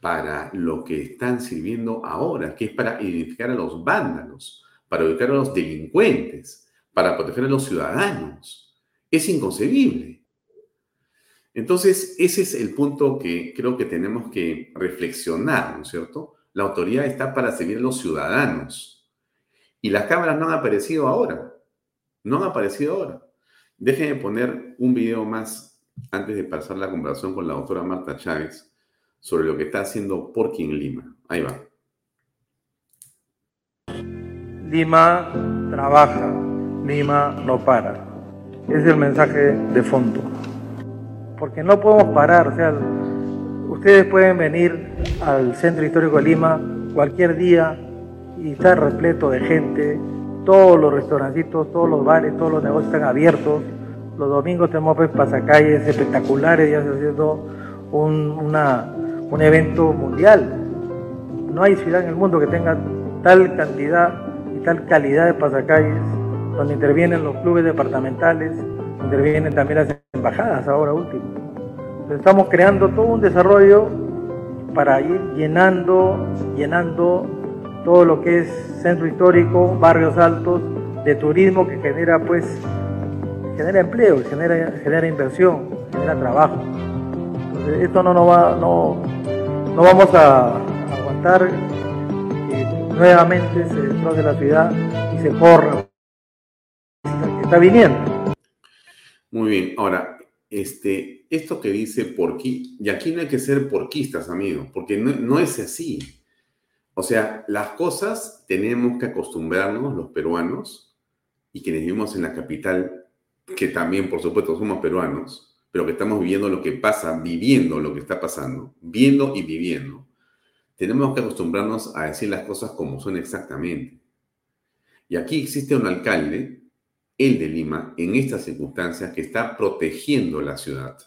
para lo que están sirviendo ahora, que es para identificar a los vándalos, para ubicar a los delincuentes, para proteger a los ciudadanos. Es inconcebible. Entonces, ese es el punto que creo que tenemos que reflexionar, ¿no es cierto? La autoridad está para servir a los ciudadanos. Y las cámaras no han aparecido ahora. No han aparecido ahora. Déjenme poner un video más antes de pasar la conversación con la doctora Marta Chávez sobre lo que está haciendo Porky en Lima. Ahí va. Lima trabaja, Lima no para. Es el mensaje de fondo porque no podemos parar. O sea, ustedes pueden venir al Centro Histórico de Lima cualquier día y está repleto de gente. Todos los restaurancitos, todos los bares, todos los negocios están abiertos. Los domingos tenemos pues, pasacalles espectaculares, ya se haciendo un, un evento mundial. No hay ciudad en el mundo que tenga tal cantidad y tal calidad de pasacalles, donde intervienen los clubes departamentales, intervienen también las embajadas ahora último. Estamos creando todo un desarrollo para ir llenando, llenando todo lo que es centro histórico, barrios altos, de turismo que genera pues, genera empleo, genera, genera inversión, genera trabajo. esto no nos va, no, no vamos a aguantar que nuevamente se destroce la ciudad y se corra. Está viniendo. Muy bien, ahora, este, esto que dice porqui, y aquí no hay que ser porquistas, amigos, porque no, es así. O sea, las cosas tenemos que acostumbrarnos los peruanos y quienes vivimos en la capital, que también por supuesto somos peruanos, pero que estamos viviendo lo que pasa, viviendo lo que está pasando, viendo y viviendo, tenemos que acostumbrarnos a decir las cosas como son exactamente. Y aquí existe un alcalde el de Lima, en estas circunstancias, que está protegiendo la ciudad.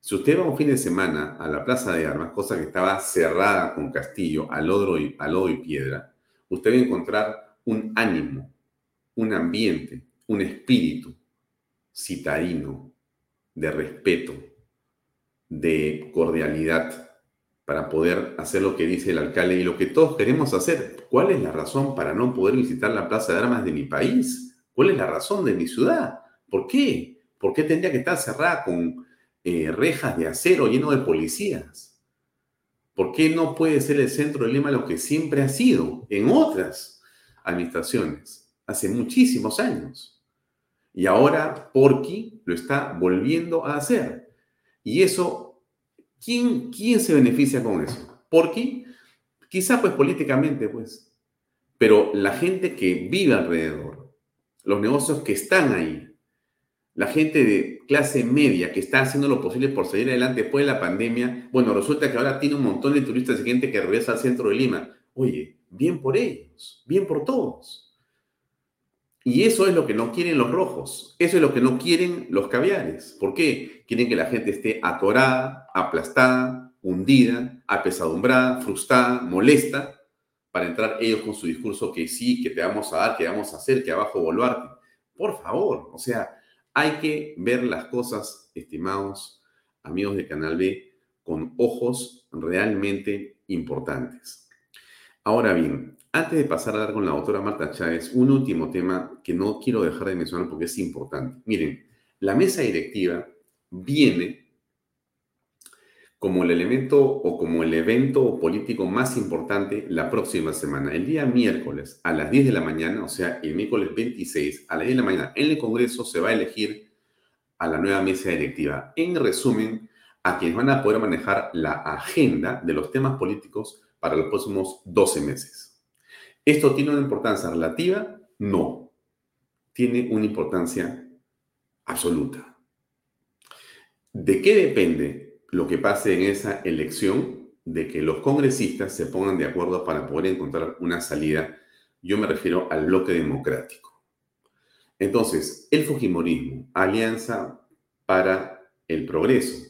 Si usted va un fin de semana a la Plaza de Armas, cosa que estaba cerrada con castillo, a lodo y, y piedra, usted va a encontrar un ánimo, un ambiente, un espíritu citarino, de respeto, de cordialidad, para poder hacer lo que dice el alcalde y lo que todos queremos hacer. ¿Cuál es la razón para no poder visitar la Plaza de Armas de mi país? ¿Cuál es la razón de mi ciudad? ¿Por qué? ¿Por qué tendría que estar cerrada con eh, rejas de acero lleno de policías? ¿Por qué no puede ser el centro de Lima lo que siempre ha sido en otras administraciones, hace muchísimos años? Y ahora Porqui lo está volviendo a hacer. Y eso, ¿quién, quién se beneficia con eso? Porqui, quizá pues políticamente, pues. Pero la gente que vive alrededor, los negocios que están ahí, la gente de clase media que está haciendo lo posible por salir adelante después de la pandemia, bueno, resulta que ahora tiene un montón de turistas y gente que regresa al centro de Lima. Oye, bien por ellos, bien por todos. Y eso es lo que no quieren los rojos, eso es lo que no quieren los caviares. ¿Por qué? Quieren que la gente esté atorada, aplastada, hundida, apesadumbrada, frustrada, molesta, para entrar ellos con su discurso que sí, que te vamos a dar, que vamos a hacer, que abajo volvarte. Por favor, o sea, hay que ver las cosas, estimados amigos de Canal B, con ojos realmente importantes. Ahora bien, antes de pasar a hablar con la doctora Marta Chávez, un último tema que no quiero dejar de mencionar porque es importante. Miren, la mesa directiva viene como el elemento o como el evento político más importante la próxima semana. El día miércoles a las 10 de la mañana, o sea, el miércoles 26 a las 10 de la mañana, en el Congreso se va a elegir a la nueva mesa directiva. En resumen, a quienes van a poder manejar la agenda de los temas políticos para los próximos 12 meses. ¿Esto tiene una importancia relativa? No. Tiene una importancia absoluta. ¿De qué depende lo que pase en esa elección de que los congresistas se pongan de acuerdo para poder encontrar una salida. Yo me refiero al bloque democrático. Entonces, el Fujimorismo, Alianza para el Progreso,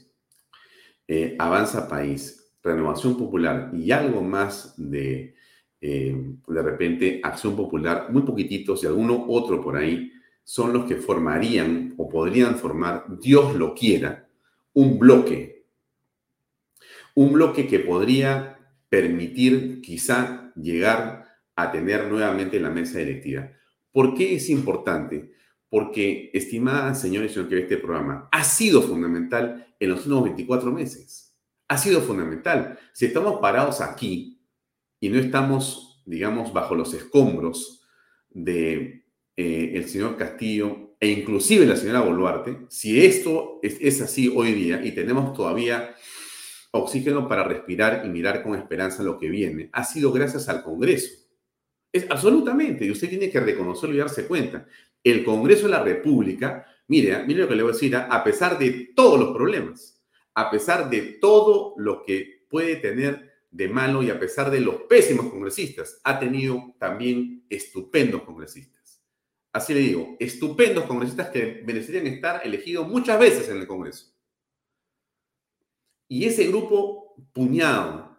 eh, Avanza País, Renovación Popular y algo más de, eh, de repente, Acción Popular, muy poquititos y alguno otro por ahí, son los que formarían o podrían formar, Dios lo quiera, un bloque un bloque que podría permitir quizá llegar a tener nuevamente la mesa directiva. ¿Por qué es importante? Porque, estimada señores y señores que ve este programa, ha sido fundamental en los últimos 24 meses. Ha sido fundamental. Si estamos parados aquí y no estamos, digamos, bajo los escombros de eh, el señor Castillo e inclusive la señora Boluarte, si esto es, es así hoy día y tenemos todavía oxígeno para respirar y mirar con esperanza lo que viene, ha sido gracias al Congreso. Es absolutamente, y usted tiene que reconocerlo y darse cuenta. El Congreso de la República, mire, mire lo que le voy a decir, a pesar de todos los problemas, a pesar de todo lo que puede tener de malo y a pesar de los pésimos congresistas, ha tenido también estupendos congresistas. Así le digo, estupendos congresistas que merecerían estar elegidos muchas veces en el Congreso. Y ese grupo puñado,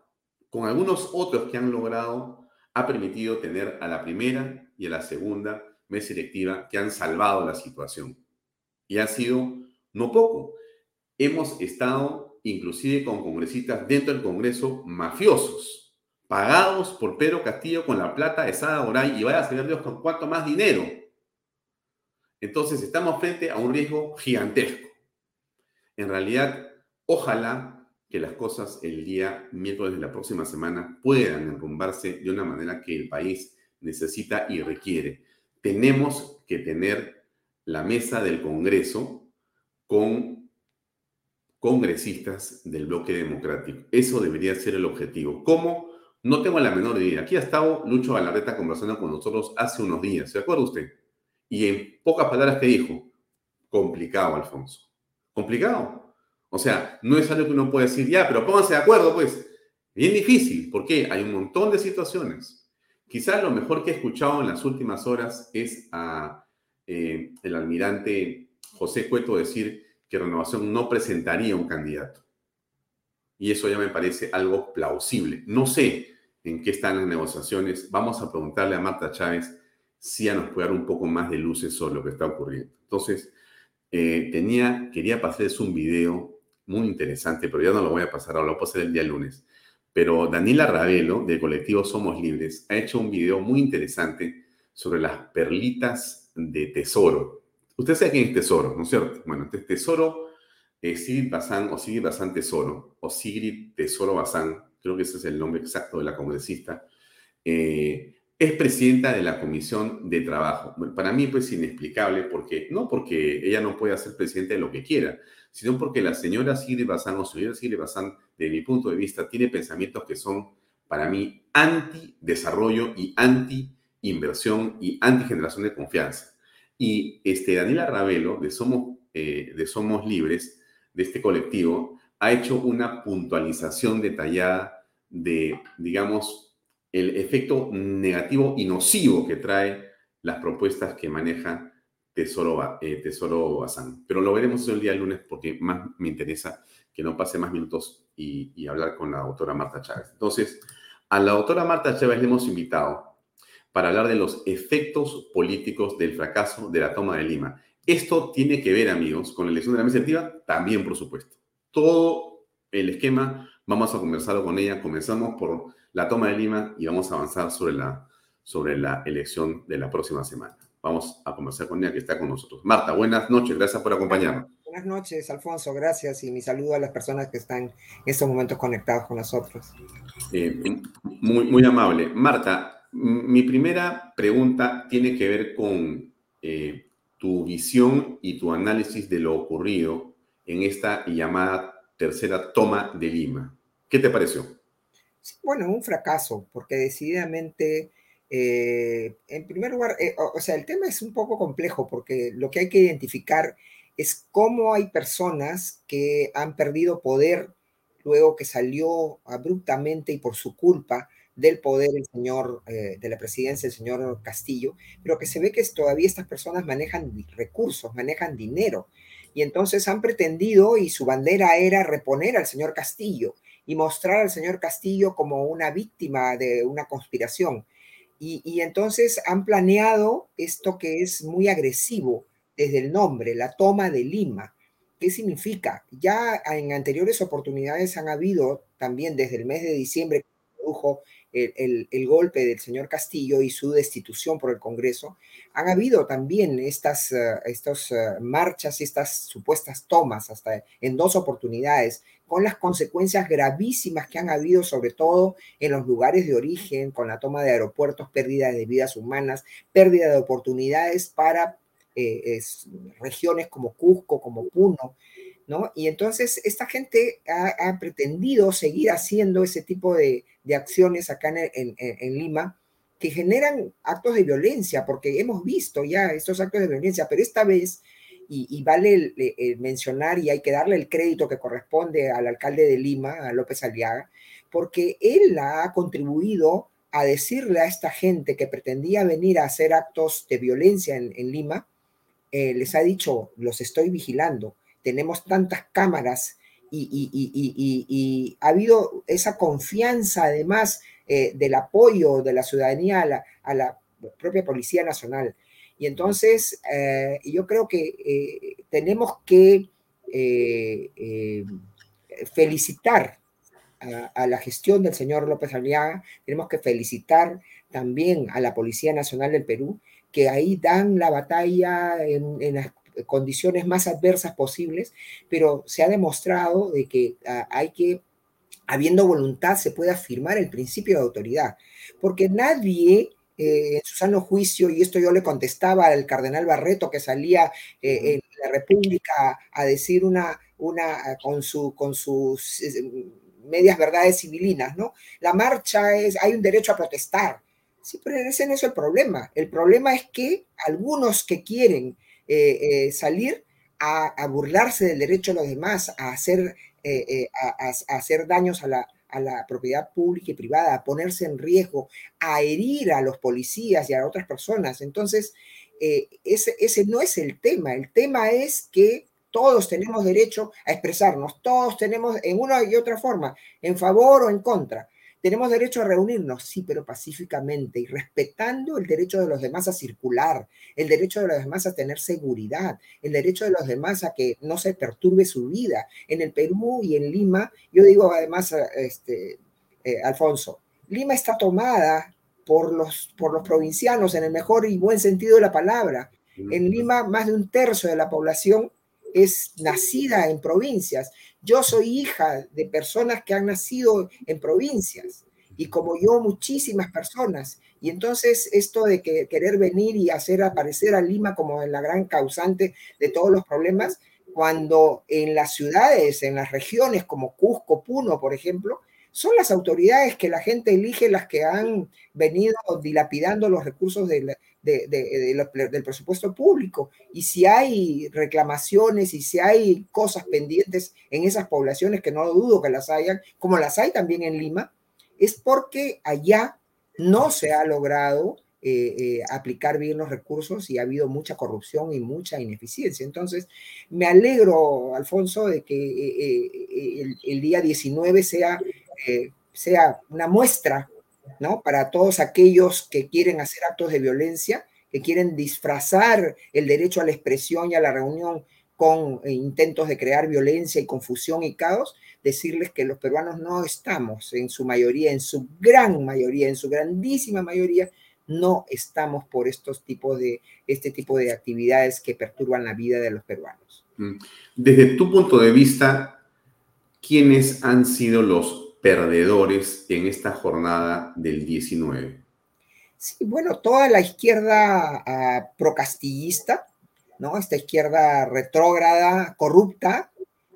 con algunos otros que han logrado, ha permitido tener a la primera y a la segunda mesa directiva que han salvado la situación. Y ha sido no poco. Hemos estado inclusive con congresistas dentro del Congreso mafiosos, pagados por Pedro Castillo con la plata de Sada Oray y vaya a saber Dios con cuánto más dinero. Entonces estamos frente a un riesgo gigantesco. En realidad, ojalá que las cosas el día miércoles de la próxima semana puedan enrumbarse de una manera que el país necesita y requiere. Tenemos que tener la mesa del Congreso con congresistas del bloque democrático. Eso debería ser el objetivo. ¿Cómo? No tengo la menor idea. Aquí ha estado Lucho Galarreta conversando con nosotros hace unos días, ¿se acuerda usted? Y en pocas palabras que dijo, complicado, Alfonso. Complicado. O sea, no es algo que uno puede decir, ya, pero pónganse de acuerdo, pues. Bien difícil, porque hay un montón de situaciones. Quizás lo mejor que he escuchado en las últimas horas es a eh, el almirante José Cueto decir que Renovación no presentaría un candidato. Y eso ya me parece algo plausible. No sé en qué están las negociaciones. Vamos a preguntarle a Marta Chávez si ya nos puede dar un poco más de luces sobre lo que está ocurriendo. Entonces, eh, tenía, quería pasarles un video muy interesante, pero ya no lo voy a pasar ahora, lo voy a pasar el día lunes, pero Daniela Ravelo, del colectivo Somos Libres, ha hecho un video muy interesante sobre las perlitas de tesoro. Usted sabe quién es tesoro, ¿no es cierto? Bueno, este tesoro es Sigrid Bazán o Sigrid Bazán Tesoro, o Sigrid Tesoro Bazán, creo que ese es el nombre exacto de la congresista, eh, es presidenta de la Comisión de Trabajo. para mí, pues, inexplicable, porque no porque ella no pueda ser presidenta de lo que quiera, sino porque la señora Sigrid Bazán o señora Sigrid Bazán, de mi punto de vista, tiene pensamientos que son, para mí, anti-desarrollo y anti-inversión y anti-generación de confianza. Y este, Daniela Ravelo, de Somos, eh, de Somos Libres, de este colectivo, ha hecho una puntualización detallada de, digamos, el efecto negativo y nocivo que trae las propuestas que maneja Tesoro, eh, Tesoro Bazán. Pero lo veremos el día lunes porque más me interesa que no pase más minutos y, hablar con la autora Marta Chávez. Entonces, a la autora Marta Chávez le hemos invitado para hablar de los efectos políticos del fracaso de la toma de Lima. Esto tiene que ver, amigos, con la elección de la mesa directiva, también, por supuesto. Todo el esquema, vamos a conversarlo con ella. Comenzamos por la toma de Lima y vamos a avanzar sobre la, sobre la elección de la próxima semana. Vamos a conversar con ella que está con nosotros. Marta, buenas noches, gracias por acompañarnos. Buenas noches, Alfonso, gracias y mi saludo a las personas que están en estos momentos conectados con nosotros. Eh, muy, muy amable. Marta, mi primera pregunta tiene que ver con eh, tu visión y tu análisis de lo ocurrido en esta llamada tercera toma de Lima. ¿Qué te pareció? bueno, un fracaso, porque decididamente, eh, en primer lugar, eh, o, sea, el tema es un poco complejo, porque lo que hay que identificar es cómo hay personas que han perdido poder luego que salió abruptamente y por su culpa del poder el señor, eh, de la presidencia, el señor Castillo, pero que se ve que todavía estas personas manejan recursos, manejan dinero, y entonces han pretendido, y su bandera era reponer al señor Castillo, y mostrar al señor Castillo como una víctima de una conspiración. Y, entonces han planeado esto que es muy agresivo desde el nombre, la toma de Lima. ¿Qué significa? Ya en anteriores oportunidades han habido también desde el mes de diciembre, produjo el, golpe del señor Castillo y su destitución por el Congreso, han habido también estas, uh, estos, uh, marchas, estas supuestas tomas, hasta en dos oportunidades, con las consecuencias gravísimas que han habido, sobre todo en los lugares de origen, con la toma de aeropuertos, pérdida de vidas humanas, pérdida de oportunidades para eh, regiones como Cusco, como Puno, ¿no? Y entonces esta gente ha, pretendido seguir haciendo ese tipo de, acciones acá en, Lima que generan actos de violencia, porque hemos visto ya estos actos de violencia, pero esta vez, y, vale mencionar y hay que darle el crédito que corresponde al alcalde de Lima, a López Aliaga, porque él ha contribuido a decirle a esta gente que pretendía venir a hacer actos de violencia en, Lima, eh, les ha dicho, los estoy vigilando, tenemos tantas cámaras y, ha habido esa confianza además eh, del apoyo de la ciudadanía a la, propia Policía Nacional. Y entonces eh, yo creo que eh, tenemos que felicitar a, la gestión del señor López Aliaga, tenemos que felicitar también a la Policía Nacional del Perú, que ahí dan la batalla en, las condiciones más adversas posibles, pero se ha demostrado de que ah, hay que, habiendo voluntad, se puede afirmar el principio de autoridad, porque nadie eh, en su sano juicio, y esto yo le contestaba al cardenal Barreto que salía eh, en la República a decir una, una con, su, con sus eh, medias verdades civilinas, ¿no? La marcha es, hay un derecho a protestar. Sí, pero ese no es el problema. El problema es que algunos que quieren eh, salir a, burlarse del derecho de los demás, a hacer, eh, a, hacer daños a la, a la propiedad pública y privada, a ponerse en riesgo, a herir a los policías y a otras personas. Entonces, ese, ese no es el tema. El tema es que todos tenemos derecho a expresarnos, todos tenemos en una y otra forma, en favor o en contra. Tenemos derecho a reunirnos, sí, pero pacíficamente y respetando el derecho de los demás a circular, el derecho de los demás a tener seguridad, el derecho de los demás a que no se perturbe su vida. En el Perú y en Lima, yo digo además, este, eh, Alfonso. Lima está tomada por los, por los provincianos en el mejor y buen sentido de la palabra. En Lima, más de un tercio de la población es nacida en provincias. Yo soy hija de personas que han nacido en provincias y como yo muchísimas personas. Y entonces esto de que querer venir y hacer aparecer a Lima como la gran causante de todos los problemas, cuando en las ciudades, en las regiones como Cusco, Puno, por ejemplo, son las autoridades que la gente elige las que han venido dilapidando los recursos del, del presupuesto público. Y si hay reclamaciones y si hay cosas pendientes en esas poblaciones, que no dudo que las hayan, como las hay también en Lima, es porque allá no se ha logrado eh, eh, aplicar bien los recursos y ha habido mucha corrupción y mucha ineficiencia. Entonces, me alegro, Alfonso, de que eh, el, el, día 19 sea, sea una muestra ¿no? para todos aquellos que quieren hacer actos de violencia, que quieren disfrazar el derecho a la expresión y a la reunión con intentos de crear violencia y confusión y caos, decirles que los peruanos no estamos en su mayoría, en su gran mayoría, en su grandísima mayoría, no estamos por estos tipos de, este tipo de actividades que perturban la vida de los peruanos. Mm. Desde tu punto de vista, ¿quiénes han sido los perdedores en esta jornada del 19? Sí, bueno, toda la izquierda uh, procastillista, ¿no? Esta izquierda retrógrada, corrupta,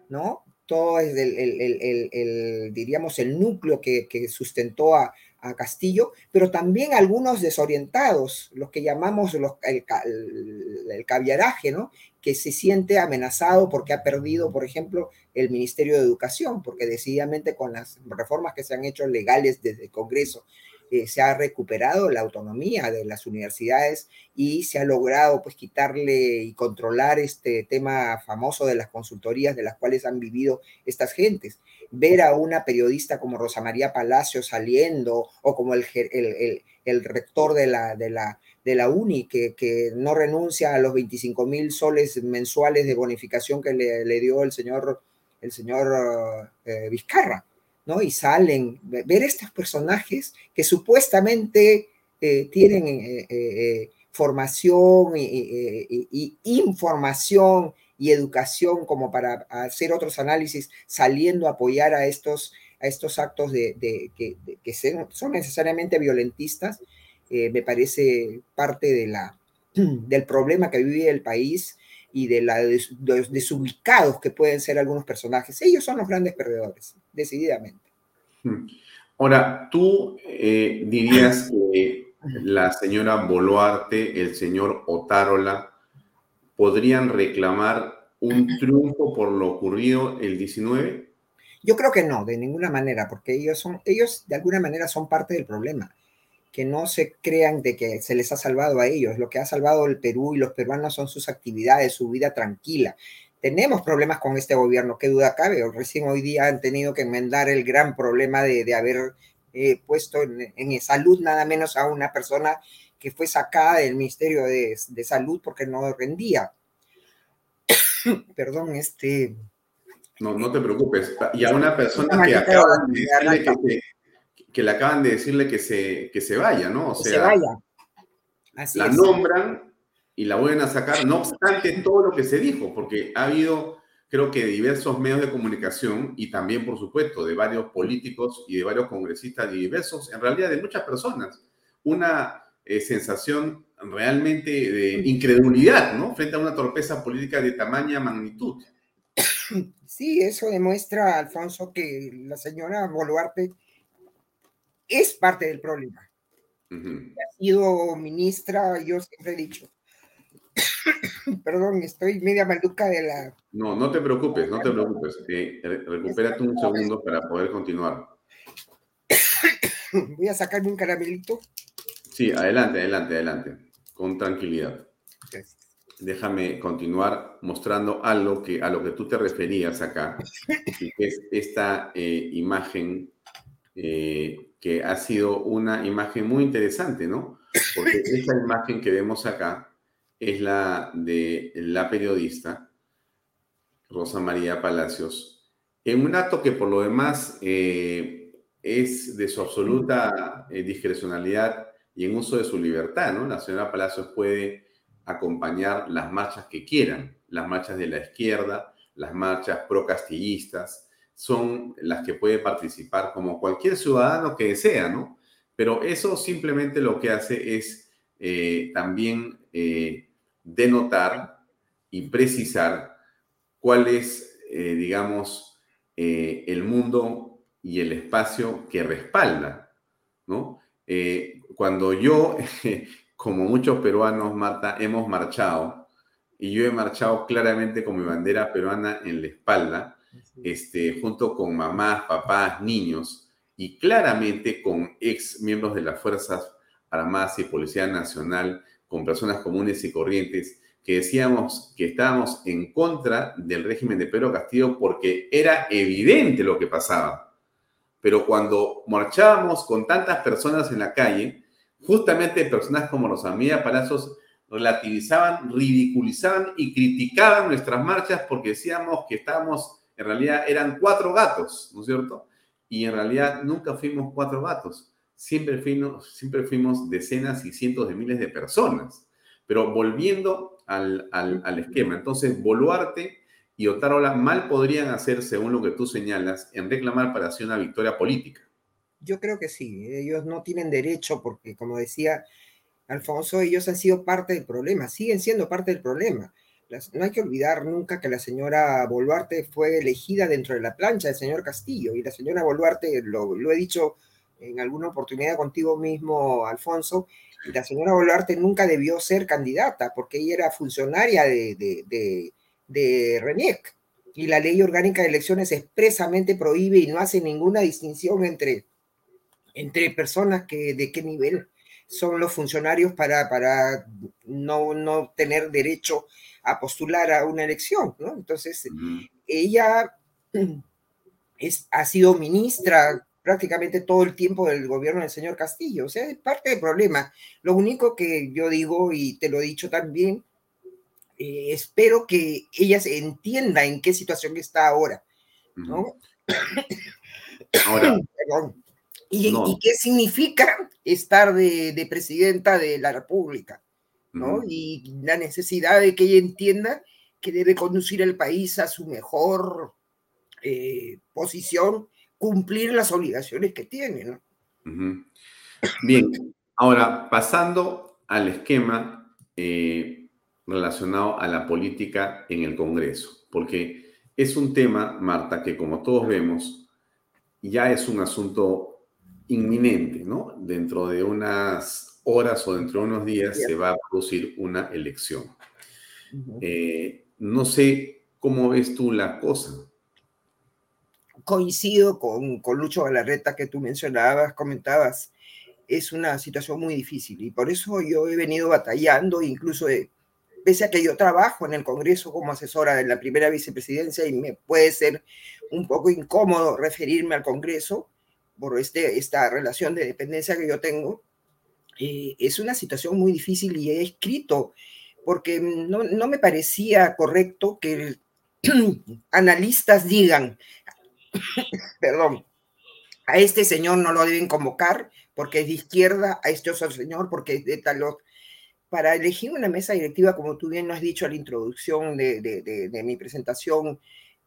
¿no? Todo es el, el, el, diríamos, el núcleo que, sustentó a, a Castillo, pero también algunos desorientados, los que llamamos los, el, el, caviaraje, ¿no? Que se siente amenazado porque ha perdido, por ejemplo, el Ministerio de Educación, porque decididamente con las reformas que se han hecho legales desde el Congreso eh, se ha recuperado la autonomía de las universidades y se ha logrado pues quitarle y controlar este tema famoso de las consultorías de las cuales han vivido estas gentes ver a una periodista como Rosa María Palacio saliendo o como el, el, el, rector de la, de la, de la UNI que, que, no renuncia a los 25 mil soles mensuales de bonificación que le, le dio el señor, el señor eh, Vizcarra, ¿no? Y salen, ver estos personajes que supuestamente eh, tienen eh, formación y información y educación como para hacer otros análisis saliendo a apoyar a estos, a estos actos de, de, que, de, que, son necesariamente violentistas, eh, me parece parte de la, del problema que vive el país y de, la, de, los desubicados que pueden ser algunos personajes. Ellos son los grandes perdedores, decididamente. Hmm. Ahora, tú eh, dirías que la señora Boluarte, el señor Otárola, podrían reclamar un triunfo por lo ocurrido el 19? Yo creo que no, de ninguna manera, porque ellos son, ellos de alguna manera son parte del problema. Que no se crean de que se les ha salvado a ellos. Lo que ha salvado el Perú y los peruanos son sus actividades, su vida tranquila. Tenemos problemas con este gobierno, qué duda cabe. Recién hoy día han tenido que enmendar el gran problema de, de haber eh, puesto en, en salud nada menos a una persona que fue sacada del Ministerio de, de Salud porque no rendía. Perdón, este... No, no te preocupes. Y a una persona que, acaban de decirle que, que, le acaban de decirle que se, que se vaya, ¿no? O sea, se vaya. Así la es. nombran y la vuelven a sacar, no obstante todo lo que se dijo, porque ha habido, creo que diversos medios de comunicación y también, por supuesto, de varios políticos y de varios congresistas diversos, en realidad de muchas personas, una eh, sensación realmente de incredulidad, ¿no? Frente a una torpeza política de tamaña magnitud. Sí, eso demuestra, Alfonso, que la señora Boluarte es parte del problema. Uh -huh. Ha sido ministra, yo siempre he dicho. Perdón, estoy media maluca de la. No, no te preocupes, no te preocupes. Eh, recupérate un segundo para poder continuar. Voy a sacarme un caramelito. Sí, adelante, adelante, adelante, con tranquilidad. Déjame continuar mostrando algo que, a lo que tú te referías acá, que es esta eh, imagen eh, que ha sido una imagen muy interesante, ¿no? Porque esta imagen que vemos acá es la de la periodista Rosa María Palacios, en un acto que por lo demás eh, es de su absoluta discrecionalidad y en uso de su libertad, ¿no? La señora Palacios puede acompañar las marchas que quieran, las marchas de la izquierda, las marchas pro-castillistas, son las que puede participar como cualquier ciudadano que desea, ¿no? Pero eso simplemente lo que hace es eh, también eh, denotar y precisar cuál es, eh, digamos, el mundo y el espacio que respalda, ¿no? Cuando yo, como muchos peruanos, Marta, hemos marchado, y yo he marchado claramente con mi bandera peruana en la espalda, este, junto con mamás, papás, niños, y claramente con ex miembros de las Fuerzas Armadas y Policía Nacional, con personas comunes y corrientes, que decíamos que estábamos en contra del régimen de Pedro Castillo porque era evidente lo que pasaba. Pero cuando marchábamos con tantas personas en la calle, justamente personas como Rosamía Palazos relativizaban, ridiculizaban y criticaban nuestras marchas porque decíamos que estábamos, en realidad eran cuatro gatos, ¿no es cierto? Y en realidad nunca fuimos cuatro gatos, siempre fuimos, siempre fuimos decenas y cientos de miles de personas. Pero volviendo al, esquema, entonces Boluarte y Otárola mal podrían hacer, según lo que tú señalas, en reclamar para hacer una victoria política. Yo creo que sí, ellos no tienen derecho porque, como decía Alfonso, ellos han sido parte del problema, siguen siendo parte del problema. no hay que olvidar nunca que la señora Boluarte fue elegida dentro de la plancha del señor Castillo y la señora Boluarte, lo, he dicho en alguna oportunidad contigo mismo, Alfonso, la señora Boluarte nunca debió ser candidata porque ella era funcionaria de, de, de RENIEC y la ley orgánica de elecciones expresamente prohíbe y no hace ninguna distinción entre, entre personas que de qué nivel son los funcionarios para, para no, no tener derecho a postular a una elección, ¿no? Entonces, ella es, ha sido ministra prácticamente todo el tiempo del gobierno del señor Castillo, o sea, es parte del problema. Lo único que yo digo, y te lo he dicho también, eh, espero que ella se entienda en qué situación está ahora, ¿no? Ahora, Perdón. ¿Y, qué significa estar de, presidenta de la República? ¿no? Y la necesidad de que ella entienda que debe conducir el país a su mejor eh, posición, cumplir las obligaciones que tiene. ¿no? Bien, ahora pasando al esquema eh, relacionado a la política en el Congreso, porque es un tema, Marta, que como todos vemos, ya es un asunto inminente, ¿no? Dentro de unas horas o dentro de unos días se va a producir una elección. Eh, no sé cómo ves tú la cosa. Coincido con, con Lucho Galarreta que tú mencionabas, comentabas. Es una situación muy difícil y por eso yo he venido batallando, incluso pese a que yo trabajo en el Congreso como asesora de la primera vicepresidencia y me puede ser un poco incómodo referirme al Congreso, por este, esta relación de dependencia que yo tengo, eh, es una situación muy difícil y he escrito porque no, no me parecía correcto que analistas digan, perdón, a este señor no lo deben convocar porque es de izquierda, a este otro señor porque es de tal Para elegir una mesa directiva, como tú bien lo has dicho a la introducción de, de, de mi presentación,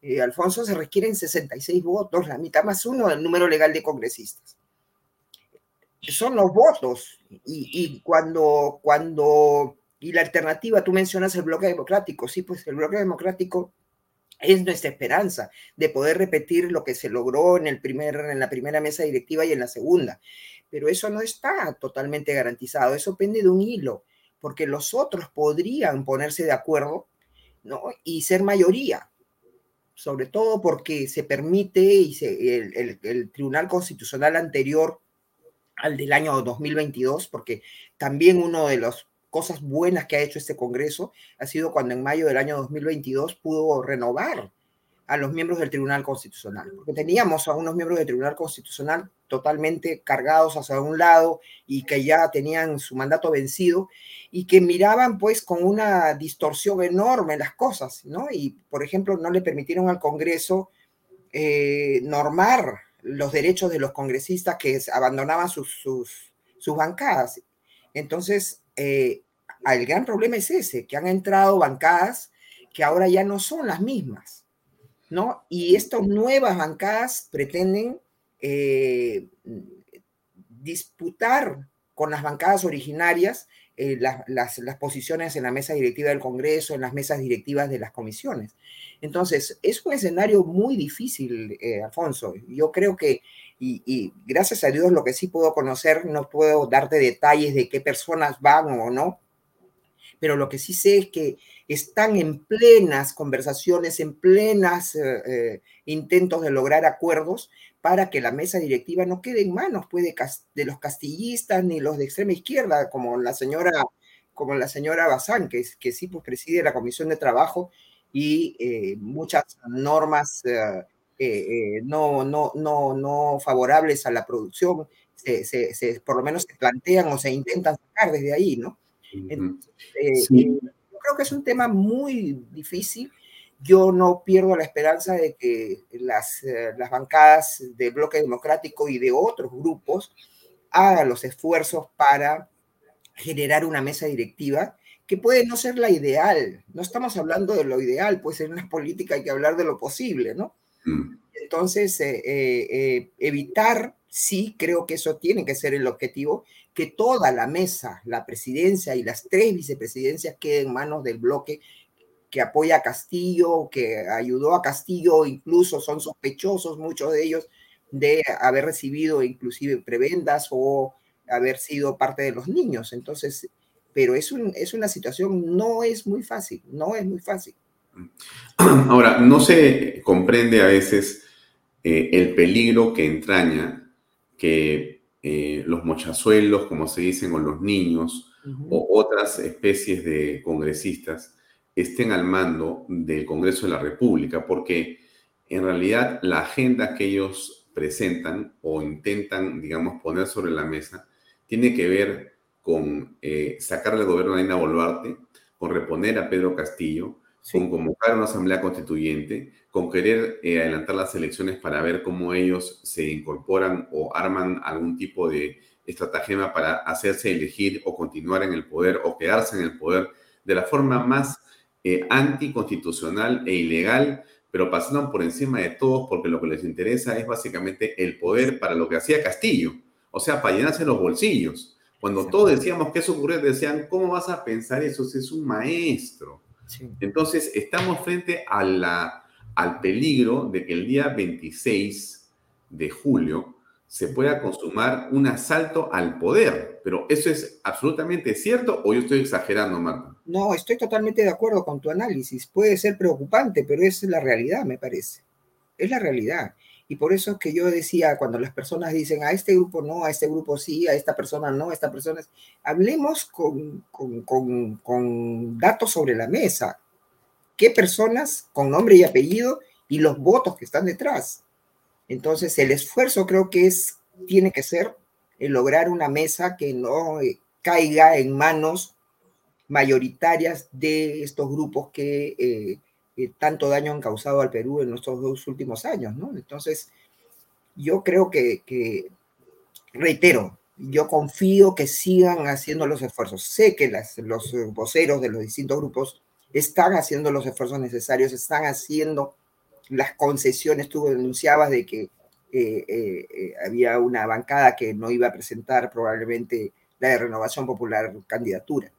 eh, Alfonso, se requieren 66 votos, la mitad más uno del número legal de congresistas. Son los votos. Y, cuando, cuando, y la alternativa, tú mencionas el bloque democrático, sí, pues el bloque democrático es nuestra esperanza de poder repetir lo que se logró en, el primer, en la primera mesa directiva y en la segunda. Pero eso no está totalmente garantizado, eso pende de un hilo, porque los otros podrían ponerse de acuerdo ¿no? y ser mayoría sobre todo porque se permite y el, Tribunal Constitucional anterior al del año 2022, porque también una de las cosas buenas que ha hecho este Congreso ha sido cuando en mayo del año 2022 pudo renovar a los miembros del Tribunal Constitucional, porque teníamos a unos miembros del Tribunal Constitucional totalmente cargados hacia un lado y que ya tenían su mandato vencido y que miraban pues con una distorsión enorme las cosas, ¿no? Y, por ejemplo, no le permitieron al Congreso eh, normar los derechos de los congresistas que abandonaban sus, sus, sus bancadas. Entonces, eh, el gran problema es ese, que han entrado bancadas que ahora ya no son las mismas, ¿no? Y estas nuevas bancadas pretenden eh, disputar con las bancadas originarias eh, las, posiciones en la mesa directiva del Congreso, en las mesas directivas de las comisiones. Entonces, es un escenario muy difícil, eh, Alfonso. Yo creo que, y, y, gracias a Dios lo que sí puedo conocer, no puedo darte detalles de qué personas van o no, pero lo que sí sé es que están en plenas conversaciones, en plenas eh, eh, intentos de lograr acuerdos para que la mesa directiva no quede en manos pues, de, los castillistas ni los de extrema izquierda, como la señora, como la señora Bazán, que, que sí pues, preside la Comisión de Trabajo y eh, muchas normas no, no, no, no favorables a la producción se, por lo menos se plantean o se intentan sacar desde ahí, ¿no? Eh, yo creo que es un tema muy difícil. Yo no pierdo la esperanza de que las, eh, las bancadas del bloque democrático y de otros grupos hagan los esfuerzos para generar una mesa directiva que puede no ser la ideal. No estamos hablando de lo ideal, pues en una política hay que hablar de lo posible, ¿no? Mm. Entonces, eh, evitar, sí, creo que eso tiene que ser el objetivo, que toda la mesa, la presidencia y las tres vicepresidencias queden en manos del bloque que apoya a Castillo, que ayudó a Castillo, incluso son sospechosos muchos de ellos de haber recibido inclusive prebendas o haber sido parte de los niños. Entonces, pero es, un, es una situación, no es muy fácil, no es muy fácil. Ahora, no se comprende a veces eh, el peligro que entraña que eh, los mochazuelos, como se dicen, o los niños, o otras especies de congresistas estén al mando del Congreso de la República, porque en realidad la agenda que ellos presentan o intentan, digamos, poner sobre la mesa, tiene que ver con eh, sacarle al gobierno a Dina Boluarte, con reponer a Pedro Castillo, con convocar una asamblea constituyente, con querer eh, adelantar las elecciones para ver cómo ellos se incorporan o arman algún tipo de estratagema para hacerse elegir o continuar en el poder o quedarse en el poder de la forma más eh, anticonstitucional e ilegal, pero pasando por encima de todos porque lo que les interesa es básicamente el poder para lo que hacía Castillo, o sea, para llenarse los bolsillos. Cuando todos decíamos que eso ocurría, decían, ¿cómo vas a pensar eso si es un maestro? Entonces, estamos frente a la, al peligro de que el día 26 de julio se pueda consumar un asalto al poder. Pero ¿eso es absolutamente cierto o yo estoy exagerando, Marta? No, estoy totalmente de acuerdo con tu análisis. Puede ser preocupante, pero es la realidad, me parece. Es la realidad. Y por eso es que yo decía, cuando las personas dicen a este grupo no, a este grupo sí, a esta persona no, a esta persona, hablemos con, con, datos sobre la mesa. ¿Qué personas con nombre y apellido y los votos que están detrás? Entonces, el esfuerzo creo que es, tiene que ser lograr una mesa que no eh, caiga en manos mayoritarias de estos grupos que eh, tanto daño han causado al Perú en estos dos últimos años, ¿no? Entonces, yo creo que, reitero, yo confío que sigan haciendo los esfuerzos. Sé que los voceros de los distintos grupos están haciendo los esfuerzos necesarios, están haciendo las concesiones. Tú denunciabas de que eh, eh, eh, había una bancada que no iba a presentar probablemente la de Renovación Popular candidatura.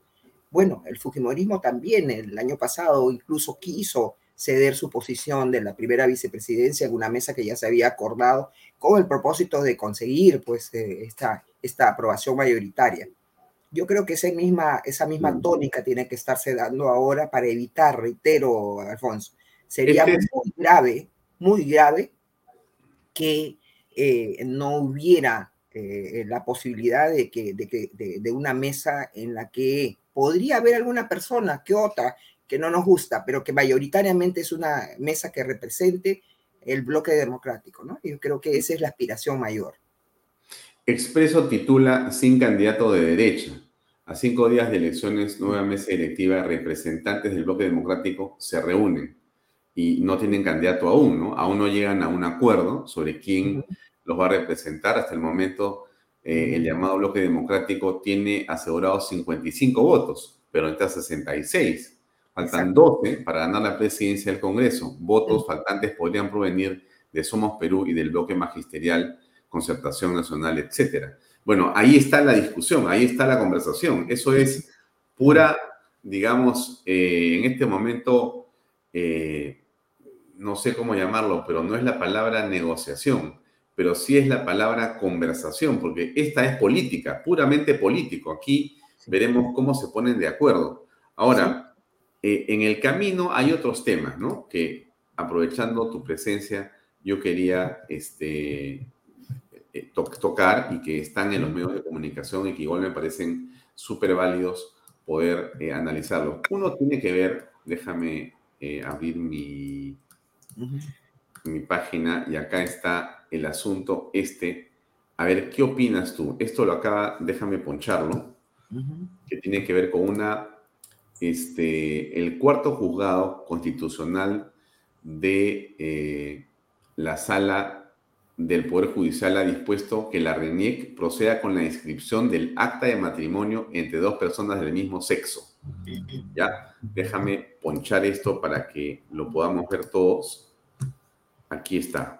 Bueno, el Fujimorismo también el año pasado incluso quiso ceder su posición de la primera vicepresidencia en una mesa que ya se había acordado con el propósito de conseguir pues eh, esta, esta aprobación mayoritaria. Yo creo que esa misma, esa misma tónica tiene que estarse dando ahora para evitar, reitero, Alfonso, sería muy grave, muy grave que eh, no hubiera eh, la posibilidad de, que, de, de una mesa en la que podría haber alguna persona que otra que no nos gusta, pero que mayoritariamente es una mesa que represente el bloque democrático, ¿no? Yo creo que esa es la aspiración mayor. Expreso titula Sin candidato de derecha. A cinco días de elecciones, nueva mesa directiva, representantes del bloque democrático se reúnen y no tienen candidato aún, ¿no? Aún no llegan a un acuerdo sobre quién los va a representar. Hasta el momento, eh, el llamado bloque democrático tiene asegurados 55 votos, pero está 66. Faltan 12 para ganar la presidencia del Congreso. Votos faltantes podrían provenir de Somos Perú y del bloque magisterial, Concertación Nacional, etcétera. Bueno, ahí está la discusión, ahí está la conversación. Eso es pura, digamos, eh, en este momento, eh, no sé cómo llamarlo, pero no es la palabra negociación, pero sí es la palabra conversación, porque esta es política, puramente político. Aquí veremos cómo se ponen de acuerdo. Ahora, eh, en el camino hay otros temas, ¿no? Que aprovechando tu presencia, yo quería este, eh, tocar y que están en los medios de comunicación y que igual me parecen súper válidos poder eh, analizarlo. Uno tiene que ver, déjame eh, abrir mi, mi página y acá está el asunto este. A ver, ¿qué opinas tú? Esto lo acaba, déjame poncharlo, que tiene que ver con una, este, el cuarto juzgado constitucional de la sala del Poder Judicial ha dispuesto que la RENIEC proceda con la inscripción del acta de matrimonio entre dos personas del mismo sexo. Ya, déjame ponchar esto para que lo podamos ver todos. Aquí está.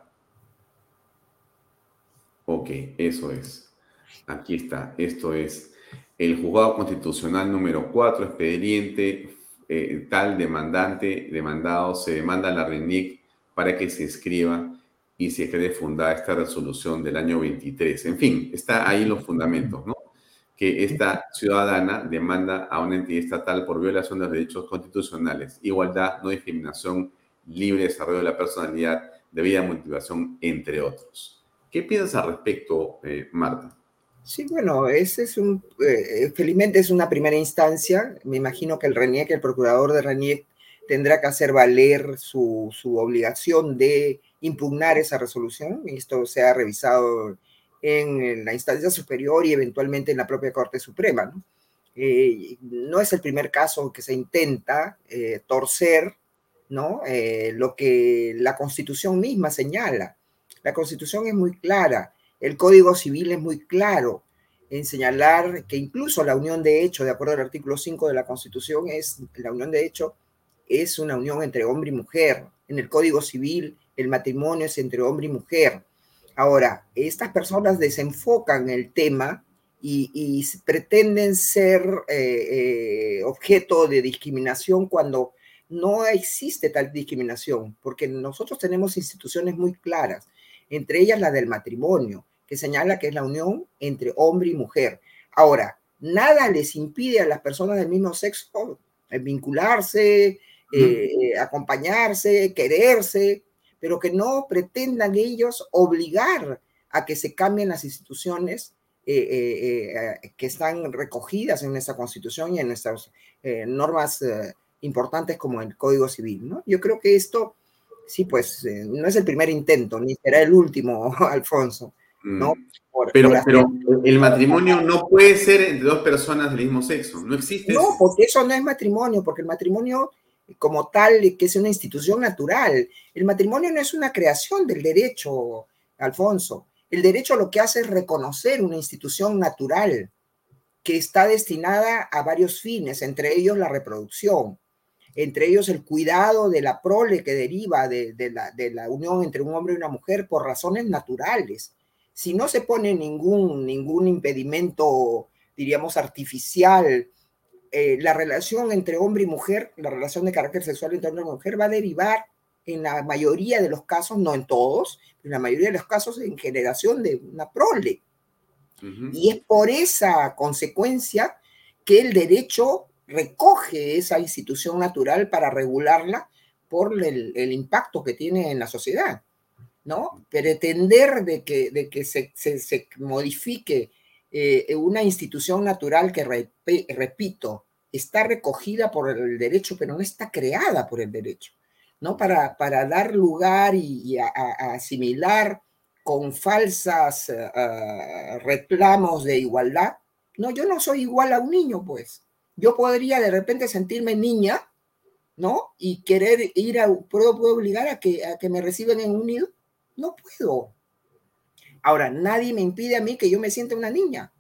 Ok, eso es. Aquí está. Esto es el juzgado constitucional número 4, expediente eh, tal demandante, demandado, se demanda a la RENIEC para que se inscriba y se quede fundada esta resolución del año 23. En fin, está ahí los fundamentos, ¿no? Que esta ciudadana demanda a una entidad estatal por violación de los derechos constitucionales, igualdad, no discriminación, libre desarrollo de la personalidad, debida motivación, entre otros. ¿Qué piensas al respecto, eh, Marta? Sí, bueno, ese es un, eh, felizmente es una primera instancia. Me imagino que el RENIEC, el procurador de RENIEC, tendrá que hacer valer su, su obligación de impugnar esa resolución. Esto se ha revisado en la instancia superior y eventualmente en la propia Corte Suprema. No, eh, no es el primer caso que se intenta eh, torcer ¿no? Eh, lo que la Constitución misma señala. La Constitución es muy clara, el Código Civil es muy claro en señalar que incluso la unión de hecho, de acuerdo al artículo 5 de la Constitución, es la unión de hecho es una unión entre hombre y mujer. En el Código Civil el matrimonio es entre hombre y mujer. Ahora, estas personas desenfocan el tema y, pretenden ser eh, eh, objeto de discriminación cuando no existe tal discriminación, porque nosotros tenemos instituciones muy claras, entre ellas la del matrimonio, que señala que es la unión entre hombre y mujer. Ahora, nada les impide a las personas del mismo sexo vincularse, eh, acompañarse, quererse, pero que no pretendan ellos obligar a que se cambien las instituciones eh, eh, eh, que están recogidas en nuestra constitución y en nuestras normas importantes como el Código Civil. ¿no? Yo creo que esto, sí, pues no es el primer intento, ni será el último, Alfonso. ¿no? Mm. pero, pero el matrimonio no puede ser entre dos personas del mismo sexo, no existe. No, porque eso no es matrimonio, porque el matrimonio como tal, que es una institución natural. El matrimonio no es una creación del derecho, Alfonso. El derecho lo que hace es reconocer una institución natural que está destinada a varios fines, entre ellos la reproducción, entre ellos el cuidado de la prole que deriva de, la, de la, unión entre un hombre y una mujer por razones naturales. Si no se pone ningún, ningún impedimento, diríamos, artificial eh, la relación entre hombre y mujer, la relación de carácter sexual entre hombre y mujer va a derivar en la mayoría de los casos, no en todos, en la mayoría de los casos en generación de una prole. Y es por esa consecuencia que el derecho recoge esa institución natural para regularla por el, impacto que tiene en la sociedad. ¿no? Pretender de que, de que se, se modifique eh, una institución natural que, repito, está recogida por el derecho, pero no está creada por el derecho, ¿no? Para, para dar lugar y, a, asimilar con falsas eh, reclamos de igualdad. No, yo no soy igual a un niño, pues. Yo podría de repente sentirme niña, ¿no? Y querer ir a, ¿puedo, puedo obligar a que, a que me reciban en un nido? No puedo. Ahora, nadie me impide a mí que yo me sienta una niña,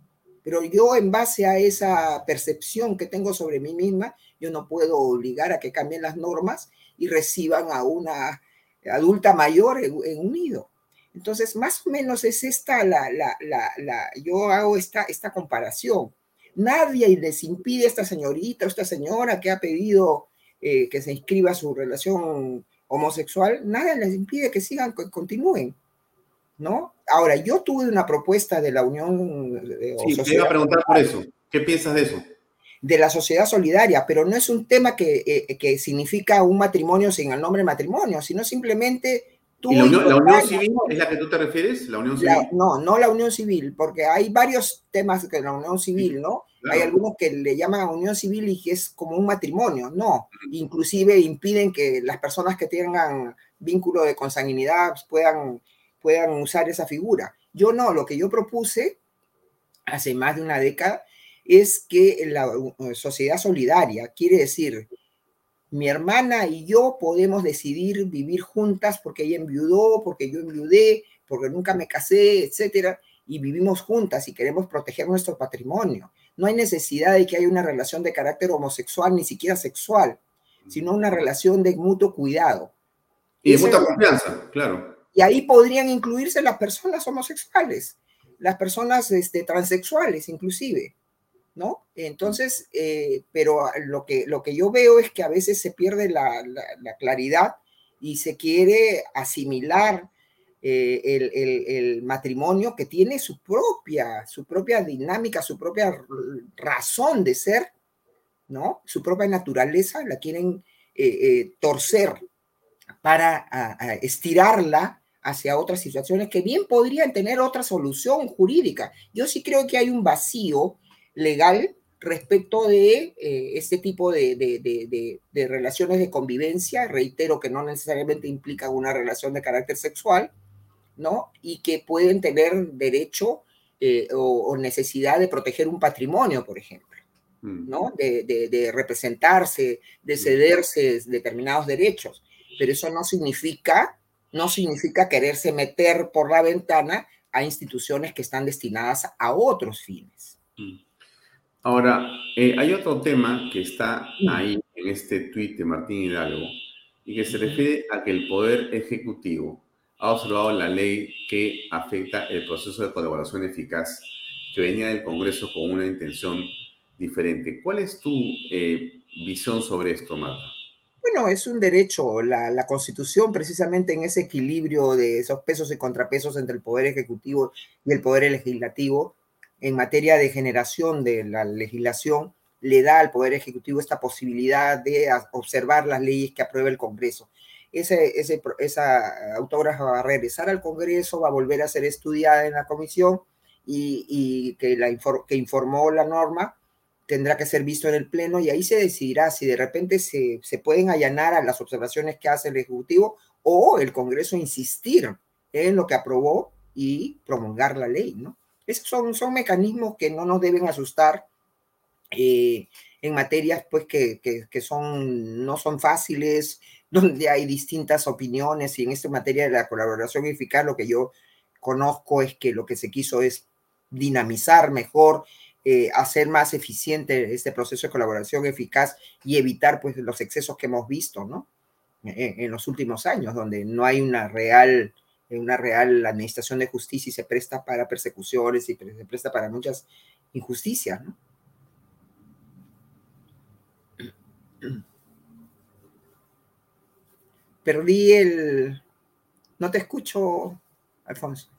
pero yo en base a esa percepción que tengo sobre mí misma, yo no puedo obligar a que cambien las normas y reciban a una adulta mayor en, un nido. Entonces, más o menos es esta la, la, la, yo hago esta, esta comparación. Nadie les impide a esta señorita o esta señora que ha pedido eh, que se inscriba su relación homosexual, nada les impide que sigan, que continúen, ¿no? Ahora, yo tuve una propuesta de la Unión... Eh, sí, te iba a preguntar por eso. ¿Qué piensas de eso? De la sociedad solidaria, pero no es un tema que, eh, que significa un matrimonio sin el nombre matrimonio, sino simplemente ¿Y la unión, civil es la que tú te refieres? ¿La unión civil? no, no la unión civil, porque hay varios temas que la unión civil, ¿no? Hay algunos que le llaman unión civil y que es como un matrimonio, no. Inclusive impiden que las personas que tengan vínculo de consanguinidad puedan, puedan usar esa figura. Yo no, lo que yo propuse hace más de una década es que la sociedad solidaria, quiere decir mi hermana y yo podemos decidir vivir juntas porque ella enviudó, porque yo enviudé, porque nunca me casé, etcétera, y vivimos juntas y queremos proteger nuestro patrimonio. No hay necesidad de que haya una relación de carácter homosexual, ni siquiera sexual, sino una relación de mutuo cuidado. Y de mucha confianza, claro. Y ahí podrían incluirse las personas homosexuales, las personas este, transexuales inclusive. ¿no? Entonces, eh, pero lo que, lo que yo veo es que a veces se pierde la, claridad y se quiere asimilar eh, el, matrimonio que tiene su propia, su propia dinámica, su propia razón de ser, ¿no? Su propia naturaleza, la quieren eh, torcer para estirarla hacia otras situaciones que bien podrían tener otra solución jurídica. Yo sí creo que hay un vacío legal respecto de eh, este tipo de, relaciones de convivencia. Reitero que no necesariamente implican una relación de carácter sexual, ¿no? Y que pueden tener derecho eh, o, necesidad de proteger un patrimonio, por ejemplo, mm. ¿no? De, representarse, de mm. cederse determinados derechos. Pero eso no significa, no significa quererse meter por la ventana a instituciones que están destinadas a otros fines. Mm. Ahora, eh, hay otro tema que está ahí en este tuit de Martín Hidalgo y que se refiere a que el Poder Ejecutivo ha observado la ley que afecta el proceso de colaboración eficaz que venía del Congreso con una intención diferente. ¿Cuál es tu eh, visión sobre esto, Marta? Bueno, es un derecho. La, la, Constitución, precisamente en ese equilibrio de esos pesos y contrapesos entre el Poder Ejecutivo y el Poder Legislativo, en materia de generación de la legislación le da al Poder Ejecutivo esta posibilidad de observar las leyes que aprueba el Congreso. Ese, ese, esa autógrafa va a regresar al Congreso, va a volver a ser estudiada en la comisión y, que, la, que informó la norma tendrá que ser visto en el Pleno y ahí se decidirá si de repente se, se pueden allanar a las observaciones que hace el Ejecutivo o el Congreso insistir en lo que aprobó y promulgar la ley, ¿no? Esos son, son mecanismos que no nos deben asustar eh, en materias pues que, que, son, no son fáciles, donde hay distintas opiniones y en esta materia de la colaboración eficaz lo que yo conozco es que lo que se quiso es dinamizar mejor, eh, hacer más eficiente este proceso de colaboración eficaz y evitar pues los excesos que hemos visto, ¿no? en los últimos años, donde no hay una real una real administración de justicia y se presta para persecuciones y se presta para muchas injusticias. ¿no? Perdí el... No te escucho, Alfonso.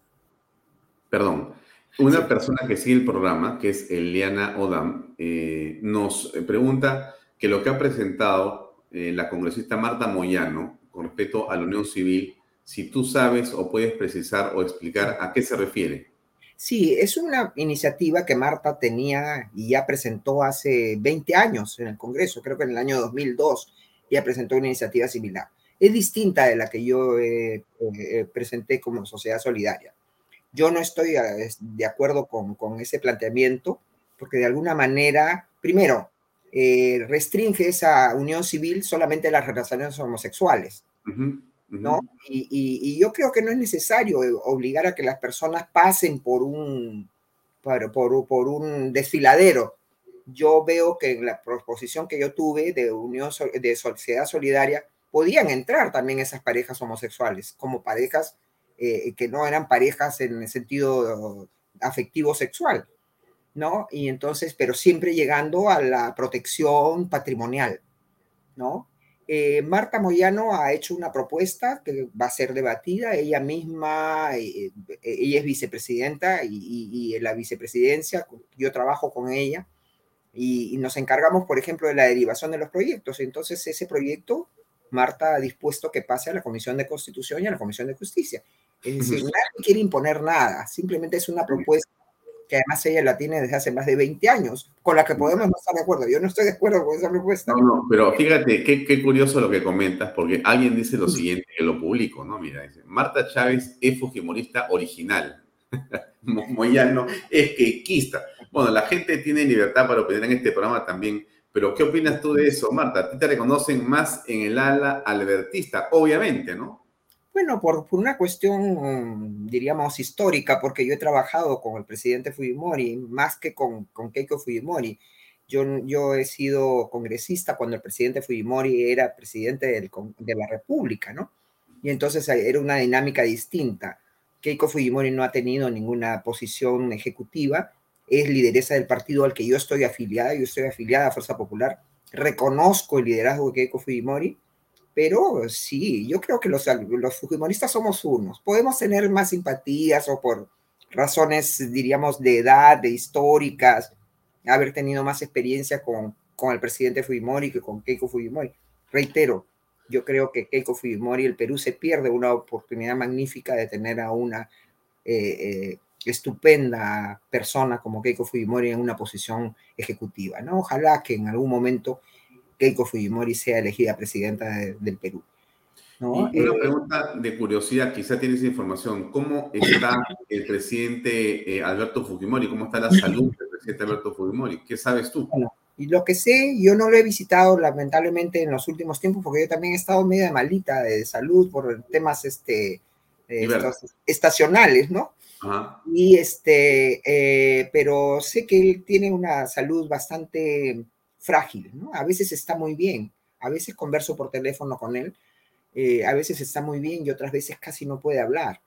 Perdón. Una persona que sigue el programa, que es Eliana Odam, eh, nos pregunta que lo que ha presentado eh, la congresista Marta Moyano con respecto a la unión civil si tú sabes o puedes precisar o explicar a qué se refiere. Sí, es una iniciativa que Marta tenía y ya presentó hace 20 años en el Congreso, creo que en el año 2002 ya presentó una iniciativa similar. Es distinta de la que yo eh, eh, presenté como sociedad solidaria. Yo no estoy eh, de acuerdo con, con ese planteamiento porque de alguna manera, primero, restringe esa unión civil solamente a las relaciones homosexuales. ¿no? y, yo creo que no es necesario obligar a que las personas pasen por un, por, por, un desfiladero. Yo veo que en la proposición que yo tuve de Unión de Sociedad Solidaria podían entrar también esas parejas homosexuales como parejas eh, que no eran parejas en el sentido afectivo sexual, ¿no? Y entonces, pero siempre llegando a la protección patrimonial, ¿no? Eh, Marta Moyano ha hecho una propuesta que va a ser debatida. Ella misma, eh, ella es vicepresidenta y, en la vicepresidencia, yo trabajo con ella y, nos encargamos, por ejemplo, de la derivación de los proyectos. Entonces, ese proyecto, Marta ha dispuesto que pase a la Comisión de Constitución y a la Comisión de Justicia. Es decir, nadie quiere imponer nada, simplemente es una propuesta que además ella la tiene desde hace más de 20 años, con la que podemos no estar de acuerdo. Yo no estoy de acuerdo con esa propuesta. No, no, pero fíjate, qué, qué curioso lo que comentas, porque alguien dice lo siguiente, que lo publico, ¿no? Mira, dice, Marta Chávez es fujimorista original. Moyano es quequista. Bueno, la gente tiene libertad para opinar en este programa también, pero ¿qué opinas tú de eso, Marta? A ti te reconocen más en el ala albertista, obviamente, ¿no? Bueno, por, una cuestión, diríamos, histórica, porque yo he trabajado con el presidente Fujimori más que con, con Keiko Fujimori. Yo, yo he sido congresista cuando el presidente Fujimori era presidente del, de la República, ¿no? Y entonces era una dinámica distinta. Keiko Fujimori no ha tenido ninguna posición ejecutiva, es lideresa del partido al que yo estoy afiliada, yo estoy afiliada a Fuerza Popular, reconozco el liderazgo de Keiko Fujimori, pero sí, yo creo que los, los fujimoristas somos unos. Podemos tener más simpatías o por razones, diríamos, de edad, de históricas, haber tenido más experiencia con, con el presidente Fujimori que con Keiko Fujimori. Reitero, yo creo que Keiko Fujimori, el Perú se pierde una oportunidad magnífica de tener a una eh, eh, estupenda persona como Keiko Fujimori en una posición ejecutiva. ¿no? Ojalá que en algún momento Keiko Fujimori sea elegida presidenta del Perú. una eh, pregunta de curiosidad, quizá tienes información. ¿Cómo está el presidente eh, Alberto Fujimori? ¿Cómo está la salud del presidente Alberto Fujimori? ¿Qué sabes tú? y lo que sé, yo no lo he visitado lamentablemente en los últimos tiempos porque yo también he estado media malita de salud por temas este, eh, estacionales, ¿no? Y este, pero sé que él tiene una salud bastante frágil, ¿no? A veces está muy bien, a veces converso por teléfono con él, eh, a veces está muy bien y otras veces casi no puede hablar.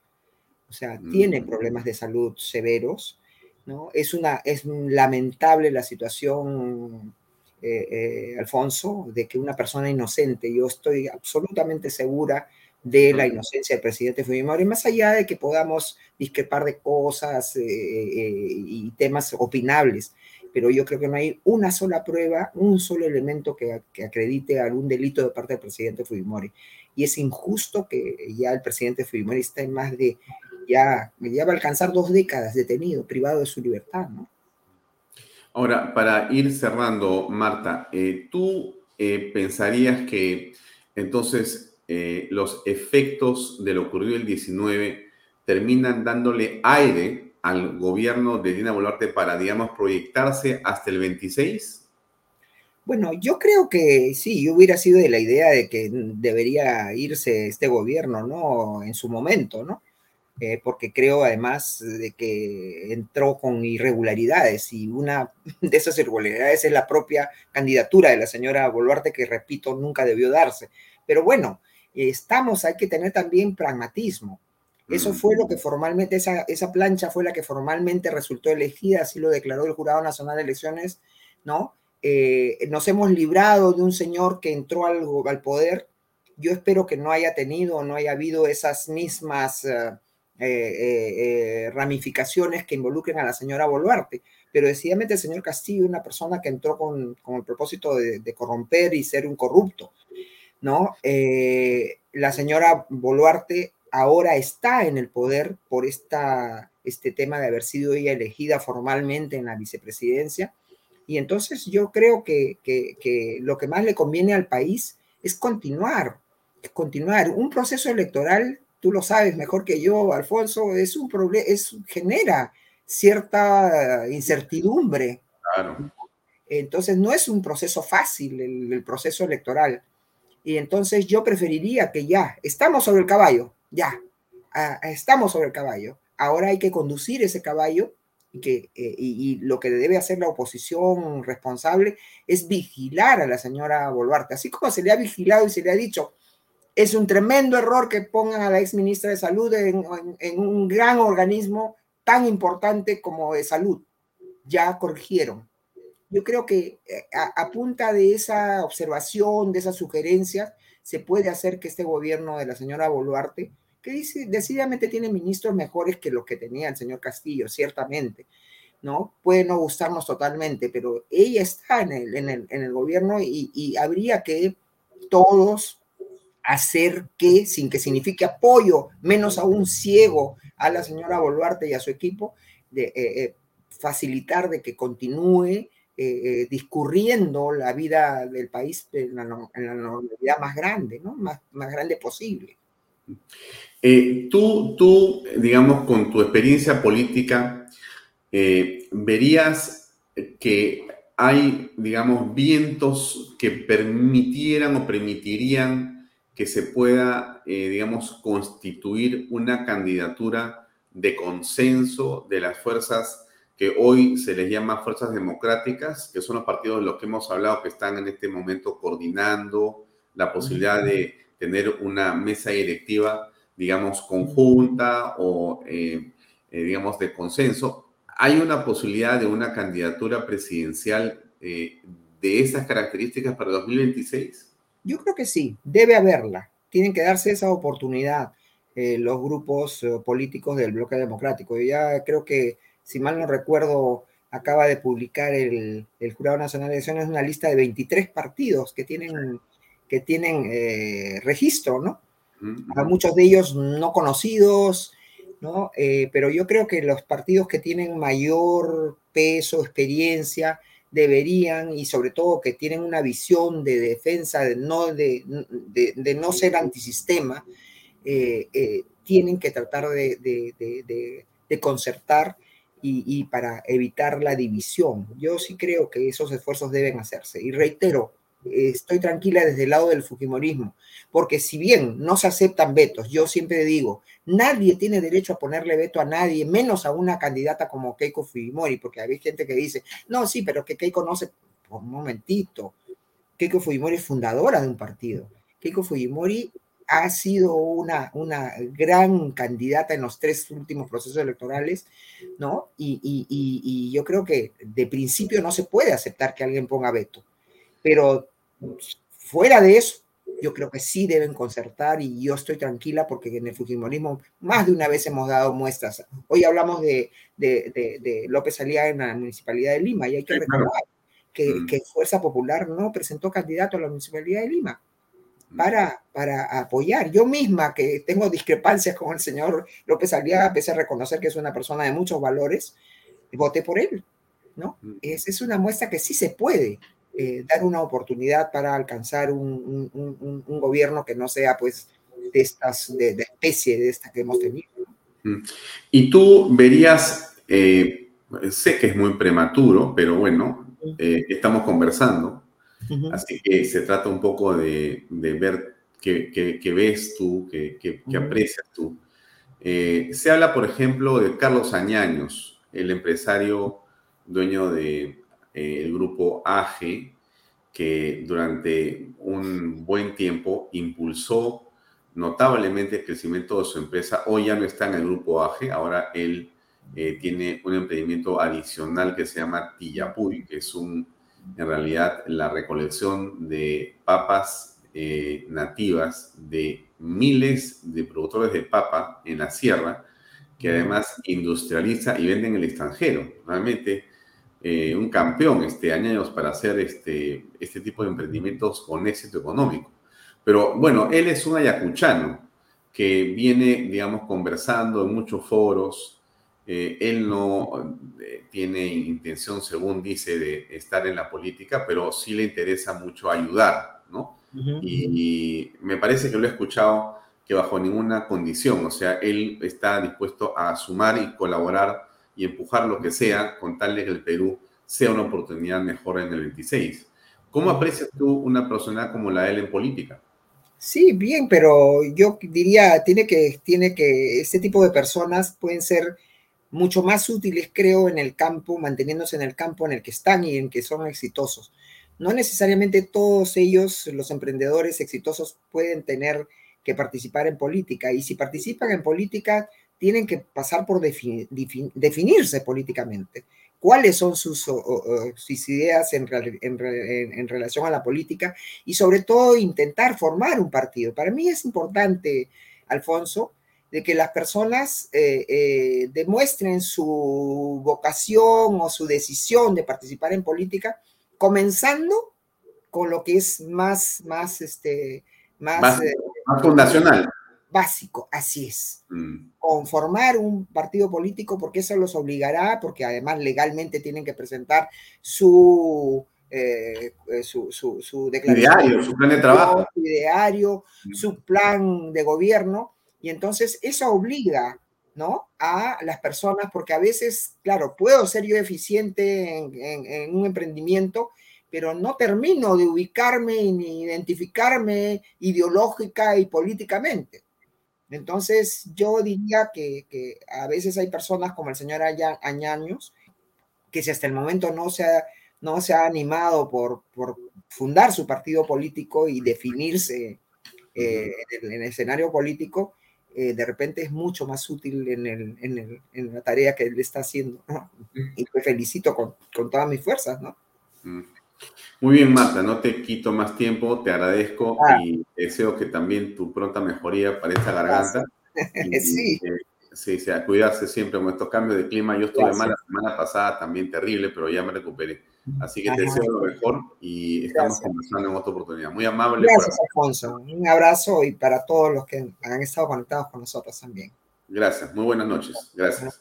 O sea, tiene mm. problemas de salud severos, ¿no? Es, una, es lamentable la situación, eh, eh, Alfonso, de que una persona inocente, yo estoy absolutamente segura de la inocencia del presidente Fujimori, más allá de que podamos discrepar de cosas y temas opinables, pero yo creo que no hay una sola prueba, un solo elemento que, acredite algún delito de parte del presidente Fujimori. Y es injusto que ya el presidente Fujimori esté en más de, ya, ya va a alcanzar dos décadas detenido, privado de su libertad, ¿no? Ahora, para ir cerrando, Marta, eh, ¿tú eh, pensarías que entonces eh, los efectos de lo ocurrido el 19 terminan dándole aire al gobierno de Dina Boluarte para, digamos, proyectarse hasta el 26? Bueno, yo creo que sí, yo hubiera sido de la idea de que debería irse este gobierno, ¿no? En su momento, ¿no? Eh, porque creo además de que entró con irregularidades y una de esas irregularidades es la propia candidatura de la señora Boluarte, que repito, nunca debió darse. Pero bueno, estamos, hay que tener también pragmatismo. Eso fue lo que formalmente, esa, esa plancha fue la que formalmente resultó elegida, así lo declaró el Jurado Nacional de Elecciones, ¿no? Eh, nos hemos librado de un señor que entró al, al, poder. Yo espero que no haya tenido, no haya habido esas mismas eh, eh, ramificaciones que involucren a la señora Boluarte. Pero decididamente el señor Castillo, una persona que entró con, con el propósito de, de, corromper y ser un corrupto, ¿no? la señora Boluarte ahora está en el poder por esta, este tema de haber sido ella elegida formalmente en la vicepresidencia. Y entonces yo creo que, que, lo que más le conviene al país es continuar, continuar. Un proceso electoral, tú lo sabes mejor que yo, Alfonso, es un problema, es, genera cierta incertidumbre. Entonces no es un proceso fácil el proceso electoral. Y entonces yo preferiría que ya, estamos sobre el caballo, ya, estamos sobre el caballo. Ahora hay que conducir ese caballo eh, y, lo que debe hacer la oposición responsable es vigilar a la señora Boluarte, así como se le ha vigilado y se le ha dicho, es un tremendo error que pongan a la ex ministra de Salud en, en un gran organismo tan importante como de salud. Ya corrigieron. Yo creo que eh, a, punta de esa observación, de esa sugerencia, se puede hacer que este gobierno de la señora Boluarte que dice, decididamente tiene ministros mejores que los que tenía el señor Castillo, ciertamente, ¿no? Puede no gustarnos totalmente, pero ella está en el, en el, en el gobierno y, y, habría que todos hacer que, sin que signifique apoyo, menos aún ciego a la señora Boluarte y a su equipo, de eh, eh, facilitar de que continúe eh, eh, discurriendo la vida del país en la, normalidad más grande, ¿no? Más, más grande posible. Eh, tú, tú, digamos, con tu experiencia política, verías que hay, digamos, vientos que permitieran o permitirían que se pueda, digamos, constituir una candidatura de consenso de las fuerzas que hoy se les llama fuerzas democráticas, que son los partidos de los que hemos hablado que están en este momento coordinando la posibilidad de tener una mesa directiva digamos, conjunta o, eh, eh, digamos, de consenso, ¿hay una posibilidad de una candidatura presidencial eh, de esas características para 2026? Yo creo que sí, debe haberla. Tienen que darse esa oportunidad los grupos políticos del bloque democrático. Yo ya creo que, si mal no recuerdo, acaba de publicar el, el Jurado Nacional de Elecciones una lista de 23 partidos que tienen, que tienen registro, ¿no? a muchos de ellos no conocidos, ¿no? Eh, pero yo creo que los partidos que tienen mayor peso, experiencia, deberían, y sobre todo que tienen una visión de defensa, de no, de, de, no ser antisistema, eh, eh, tienen que tratar de, de concertar y, para evitar la división. Yo sí creo que esos esfuerzos deben hacerse. Y reitero, estoy tranquila desde el lado del Fujimorismo, porque si bien no se aceptan vetos, yo siempre digo, nadie tiene derecho a ponerle veto a nadie, menos a una candidata como Keiko Fujimori, porque hay gente que dice, no, sí, pero que Keiko no se, un momentito, Keiko Fujimori es fundadora de un partido, Keiko Fujimori ha sido una, una gran candidata en los tres últimos procesos electorales, ¿no? Y, y, y, y yo creo que de principio no se puede aceptar que alguien ponga veto, pero fuera de eso, yo creo que sí deben concertar y yo estoy tranquila porque en el Fujimorismo más de una vez hemos dado muestras. Hoy hablamos de, de, de, de López Aliaga en la Municipalidad de Lima y hay que recordar que, mm. que, Fuerza Popular no presentó candidato a la Municipalidad de Lima. Para, para apoyar. Yo misma, que tengo discrepancias con el señor López Aliaga, pese a reconocer que es una persona de muchos valores, voté por él. ¿no? Mm. Es, es una muestra que sí se puede. Eh, dar una oportunidad para alcanzar un, un, un, gobierno que no sea pues de estas, de, de especie de esta que hemos tenido. Mm. Y tú verías, eh, sé que es muy prematuro, pero bueno, eh, estamos conversando, uh -huh. así que se trata un poco de, de ver qué, ves tú, qué, uh -huh. aprecias tú. Eh, se habla, por ejemplo, de Carlos Añaños, el empresario dueño de eh, grupo AG, que durante un buen tiempo impulsó notablemente el crecimiento de su empresa. Hoy ya no está en el grupo AG, ahora él eh, tiene un emprendimiento adicional que se llama Tillapuy, que es un, en realidad la recolección de papas eh, nativas de miles de productores de papa en la sierra, que además industrializa y vende en el extranjero. Realmente eh, un campeón este año para hacer este, este tipo de emprendimientos con éxito económico. Pero bueno, él es un ayacuchano que viene, digamos, conversando en muchos foros. Eh, él no eh, tiene intención, según dice, de estar en la política, pero sí le interesa mucho ayudar, ¿no? Uh -huh. y, y me parece que lo he escuchado que bajo ninguna condición, o sea, él está dispuesto a sumar y colaborar y empujar lo que sea con tal de que el Perú sea una oportunidad mejor en el 26. ¿Cómo aprecias tú una persona como la de él en política? Sí, bien, pero yo diría, tiene que, tiene que, este tipo de personas pueden ser mucho más útiles, creo, en el campo, manteniéndose en el campo en el que están y en que son exitosos. No necesariamente todos ellos, los emprendedores exitosos, pueden tener que participar en política. Y si participan en política, tienen que pasar por definirse políticamente. ¿Cuáles son sus, ideas en, en, relación a la política? Y sobre todo intentar formar un partido. Para mí es importante, Alfonso, de que las personas eh, eh, demuestren su vocación o su decisión de participar en política, comenzando con lo que es más, más, este, más, eh, fundacional. Básico, así es. Mm. Conformar un partido político, porque eso los obligará, porque además legalmente tienen que presentar su, su, su, declaración. su plan de trabajo. Su ideario, mm. su plan de gobierno y entonces eso obliga, ¿no? A las personas, porque a veces, claro, puedo ser yo eficiente en, un emprendimiento, pero no termino de ubicarme ni identificarme ideológica y políticamente. Entonces, yo diría que, a veces hay personas como el señor Añaños, que si hasta el momento no se ha, no se ha animado por, por fundar su partido político y definirse eh, en, el, escenario político, eh, de repente es mucho más útil en, el, en, el, en, la tarea que él está haciendo. Y te felicito con, con, todas mis fuerzas, ¿no? Mm. Muy bien, Marta, no te quito más tiempo, te agradezco ah. y deseo que también tu pronta mejoría para esta garganta. sí. sí, sí, a cuidarse siempre con estos cambios de clima. Yo estuve mal la semana pasada, también terrible, pero ya me recuperé. Así que te deseo lo mejor y estamos conversando en otra oportunidad. Muy amable. Gracias, Alfonso. Un abrazo y para todos los que han estado conectados con nosotros también. Gracias. Muy buenas noches. Gracias.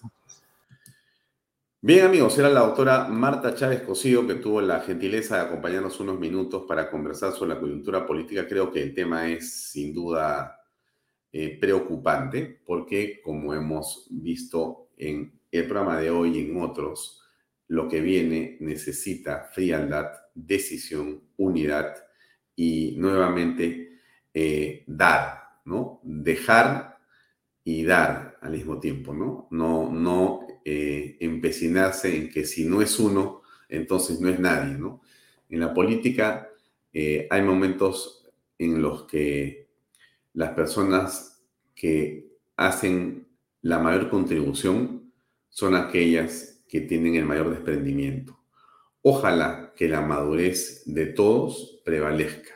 Bien, amigos, era la doctora Marta Chávez Cosío que tuvo la gentileza de acompañarnos unos minutos para conversar sobre la coyuntura política. Creo que el tema es sin duda eh, preocupante porque, como hemos visto en el programa de hoy y en otros, lo que viene necesita frialdad, decisión, unidad y nuevamente eh, dar, ¿no? Dejar y dar al mismo tiempo, ¿no? No, no eh, empecinarse en que si no es uno, entonces no es nadie, ¿no? En la política eh, hay momentos en los que las personas que hacen la mayor contribución son aquellas que tienen el mayor desprendimiento. Ojalá que la madurez de todos prevalezca.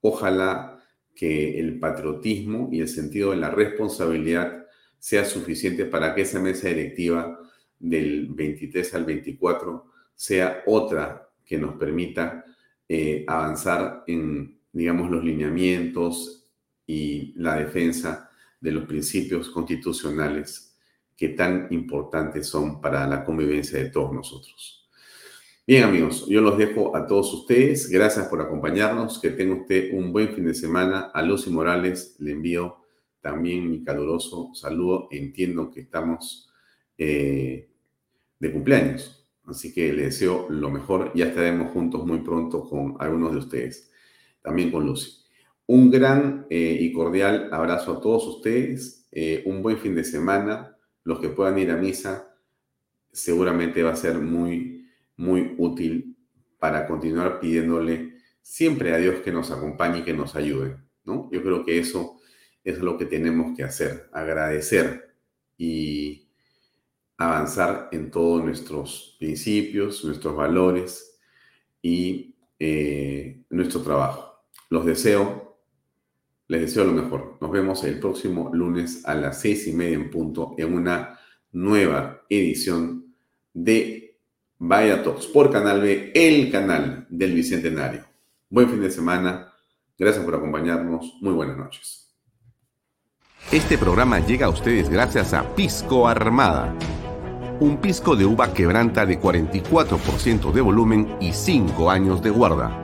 Ojalá que el patriotismo y el sentido de la responsabilidad sea suficiente para que esa mesa directiva del 23 al 24 sea otra que nos permita eh, avanzar en, digamos, los lineamientos y la defensa de los principios constitucionales que tan importantes son para la convivencia de todos nosotros. Bien amigos, yo los dejo a todos ustedes. Gracias por acompañarnos. Que tenga usted un buen fin de semana. A Lucy Morales le envío también mi caluroso saludo. Entiendo que estamos eh, de cumpleaños. Así que le deseo lo mejor. Ya estaremos juntos muy pronto con algunos de ustedes. También con Lucy. Un gran eh, y cordial abrazo a todos ustedes. Eh, un buen fin de semana los que puedan ir a misa, seguramente va a ser muy, muy útil para continuar pidiéndole siempre a Dios que nos acompañe y que nos ayude, ¿no? Yo creo que eso es lo que tenemos que hacer, agradecer y avanzar en todos nuestros principios, nuestros valores y eh, nuestro trabajo. Los deseo les deseo lo mejor. Nos vemos el próximo lunes a las seis y media en punto en una nueva edición de Vaya Talks por Canal B, el canal del Bicentenario. Buen fin de semana. Gracias por acompañarnos. Muy buenas noches. Este programa llega a ustedes gracias a Pisco Armada. Un pisco de uva quebranta de 44% de volumen y 5 años de guarda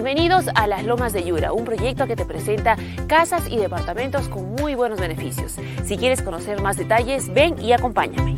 Bienvenidos a Las Lomas de Yura, un proyecto que te presenta casas y departamentos con muy buenos beneficios. Si quieres conocer más detalles, ven y acompáñame.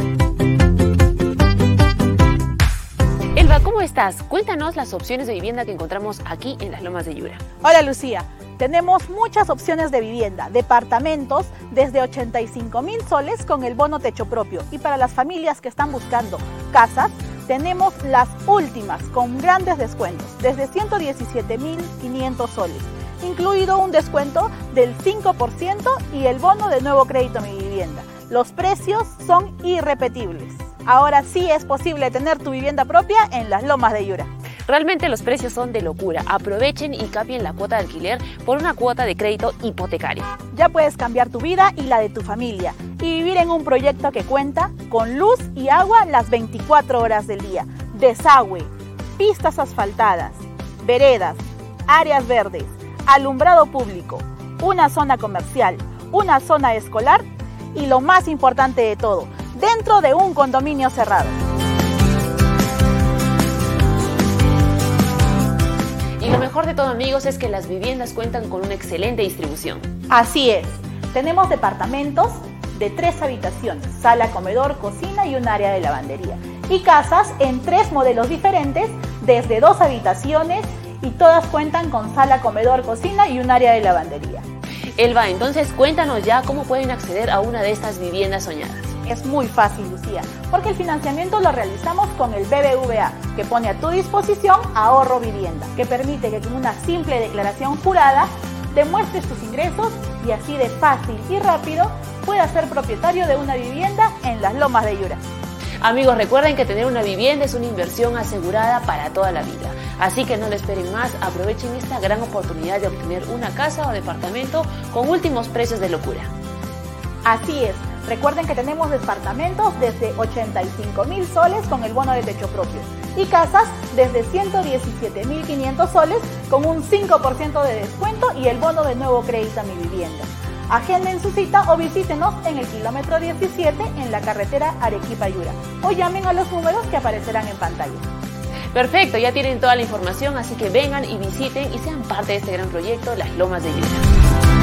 Elba, ¿cómo estás? Cuéntanos las opciones de vivienda que encontramos aquí en Las Lomas de Yura. Hola Lucía, tenemos muchas opciones de vivienda, departamentos desde 85 mil soles con el bono techo propio y para las familias que están buscando casas, tenemos las últimas con grandes descuentos, desde 117.500 soles, incluido un descuento del 5% y el bono de nuevo crédito a mi vivienda. Los precios son irrepetibles. Ahora sí es posible tener tu vivienda propia en las lomas de Yura. Realmente los precios son de locura. Aprovechen y cambien la cuota de alquiler por una cuota de crédito hipotecario. Ya puedes cambiar tu vida y la de tu familia y vivir en un proyecto que cuenta con luz y agua las 24 horas del día, desagüe, pistas asfaltadas, veredas, áreas verdes, alumbrado público, una zona comercial, una zona escolar y lo más importante de todo, dentro de un condominio cerrado. Y lo mejor de todo amigos es que las viviendas cuentan con una excelente distribución. Así es, tenemos departamentos de tres habitaciones, sala, comedor, cocina y un área de lavandería. Y casas en tres modelos diferentes, desde dos habitaciones y todas cuentan con sala, comedor, cocina y un área de lavandería. Elba, entonces cuéntanos ya cómo pueden acceder a una de estas viviendas soñadas. Es muy fácil, Lucía, porque el financiamiento lo realizamos con el BBVA, que pone a tu disposición ahorro vivienda, que permite que con una simple declaración jurada demuestres tus ingresos y así de fácil y rápido puedas ser propietario de una vivienda en las lomas de Yura. Amigos, recuerden que tener una vivienda es una inversión asegurada para toda la vida. Así que no lo esperen más, aprovechen esta gran oportunidad de obtener una casa o departamento con últimos precios de locura. Así es, Recuerden que tenemos departamentos desde 85 mil soles con el bono de techo propio y casas desde 117.500 soles con un 5% de descuento y el bono de nuevo crédito a mi vivienda. Agenden su cita o visítenos en el kilómetro 17 en la carretera Arequipa-Yura o llamen a los números que aparecerán en pantalla. Perfecto, ya tienen toda la información, así que vengan y visiten y sean parte de este gran proyecto Las Lomas de Yura.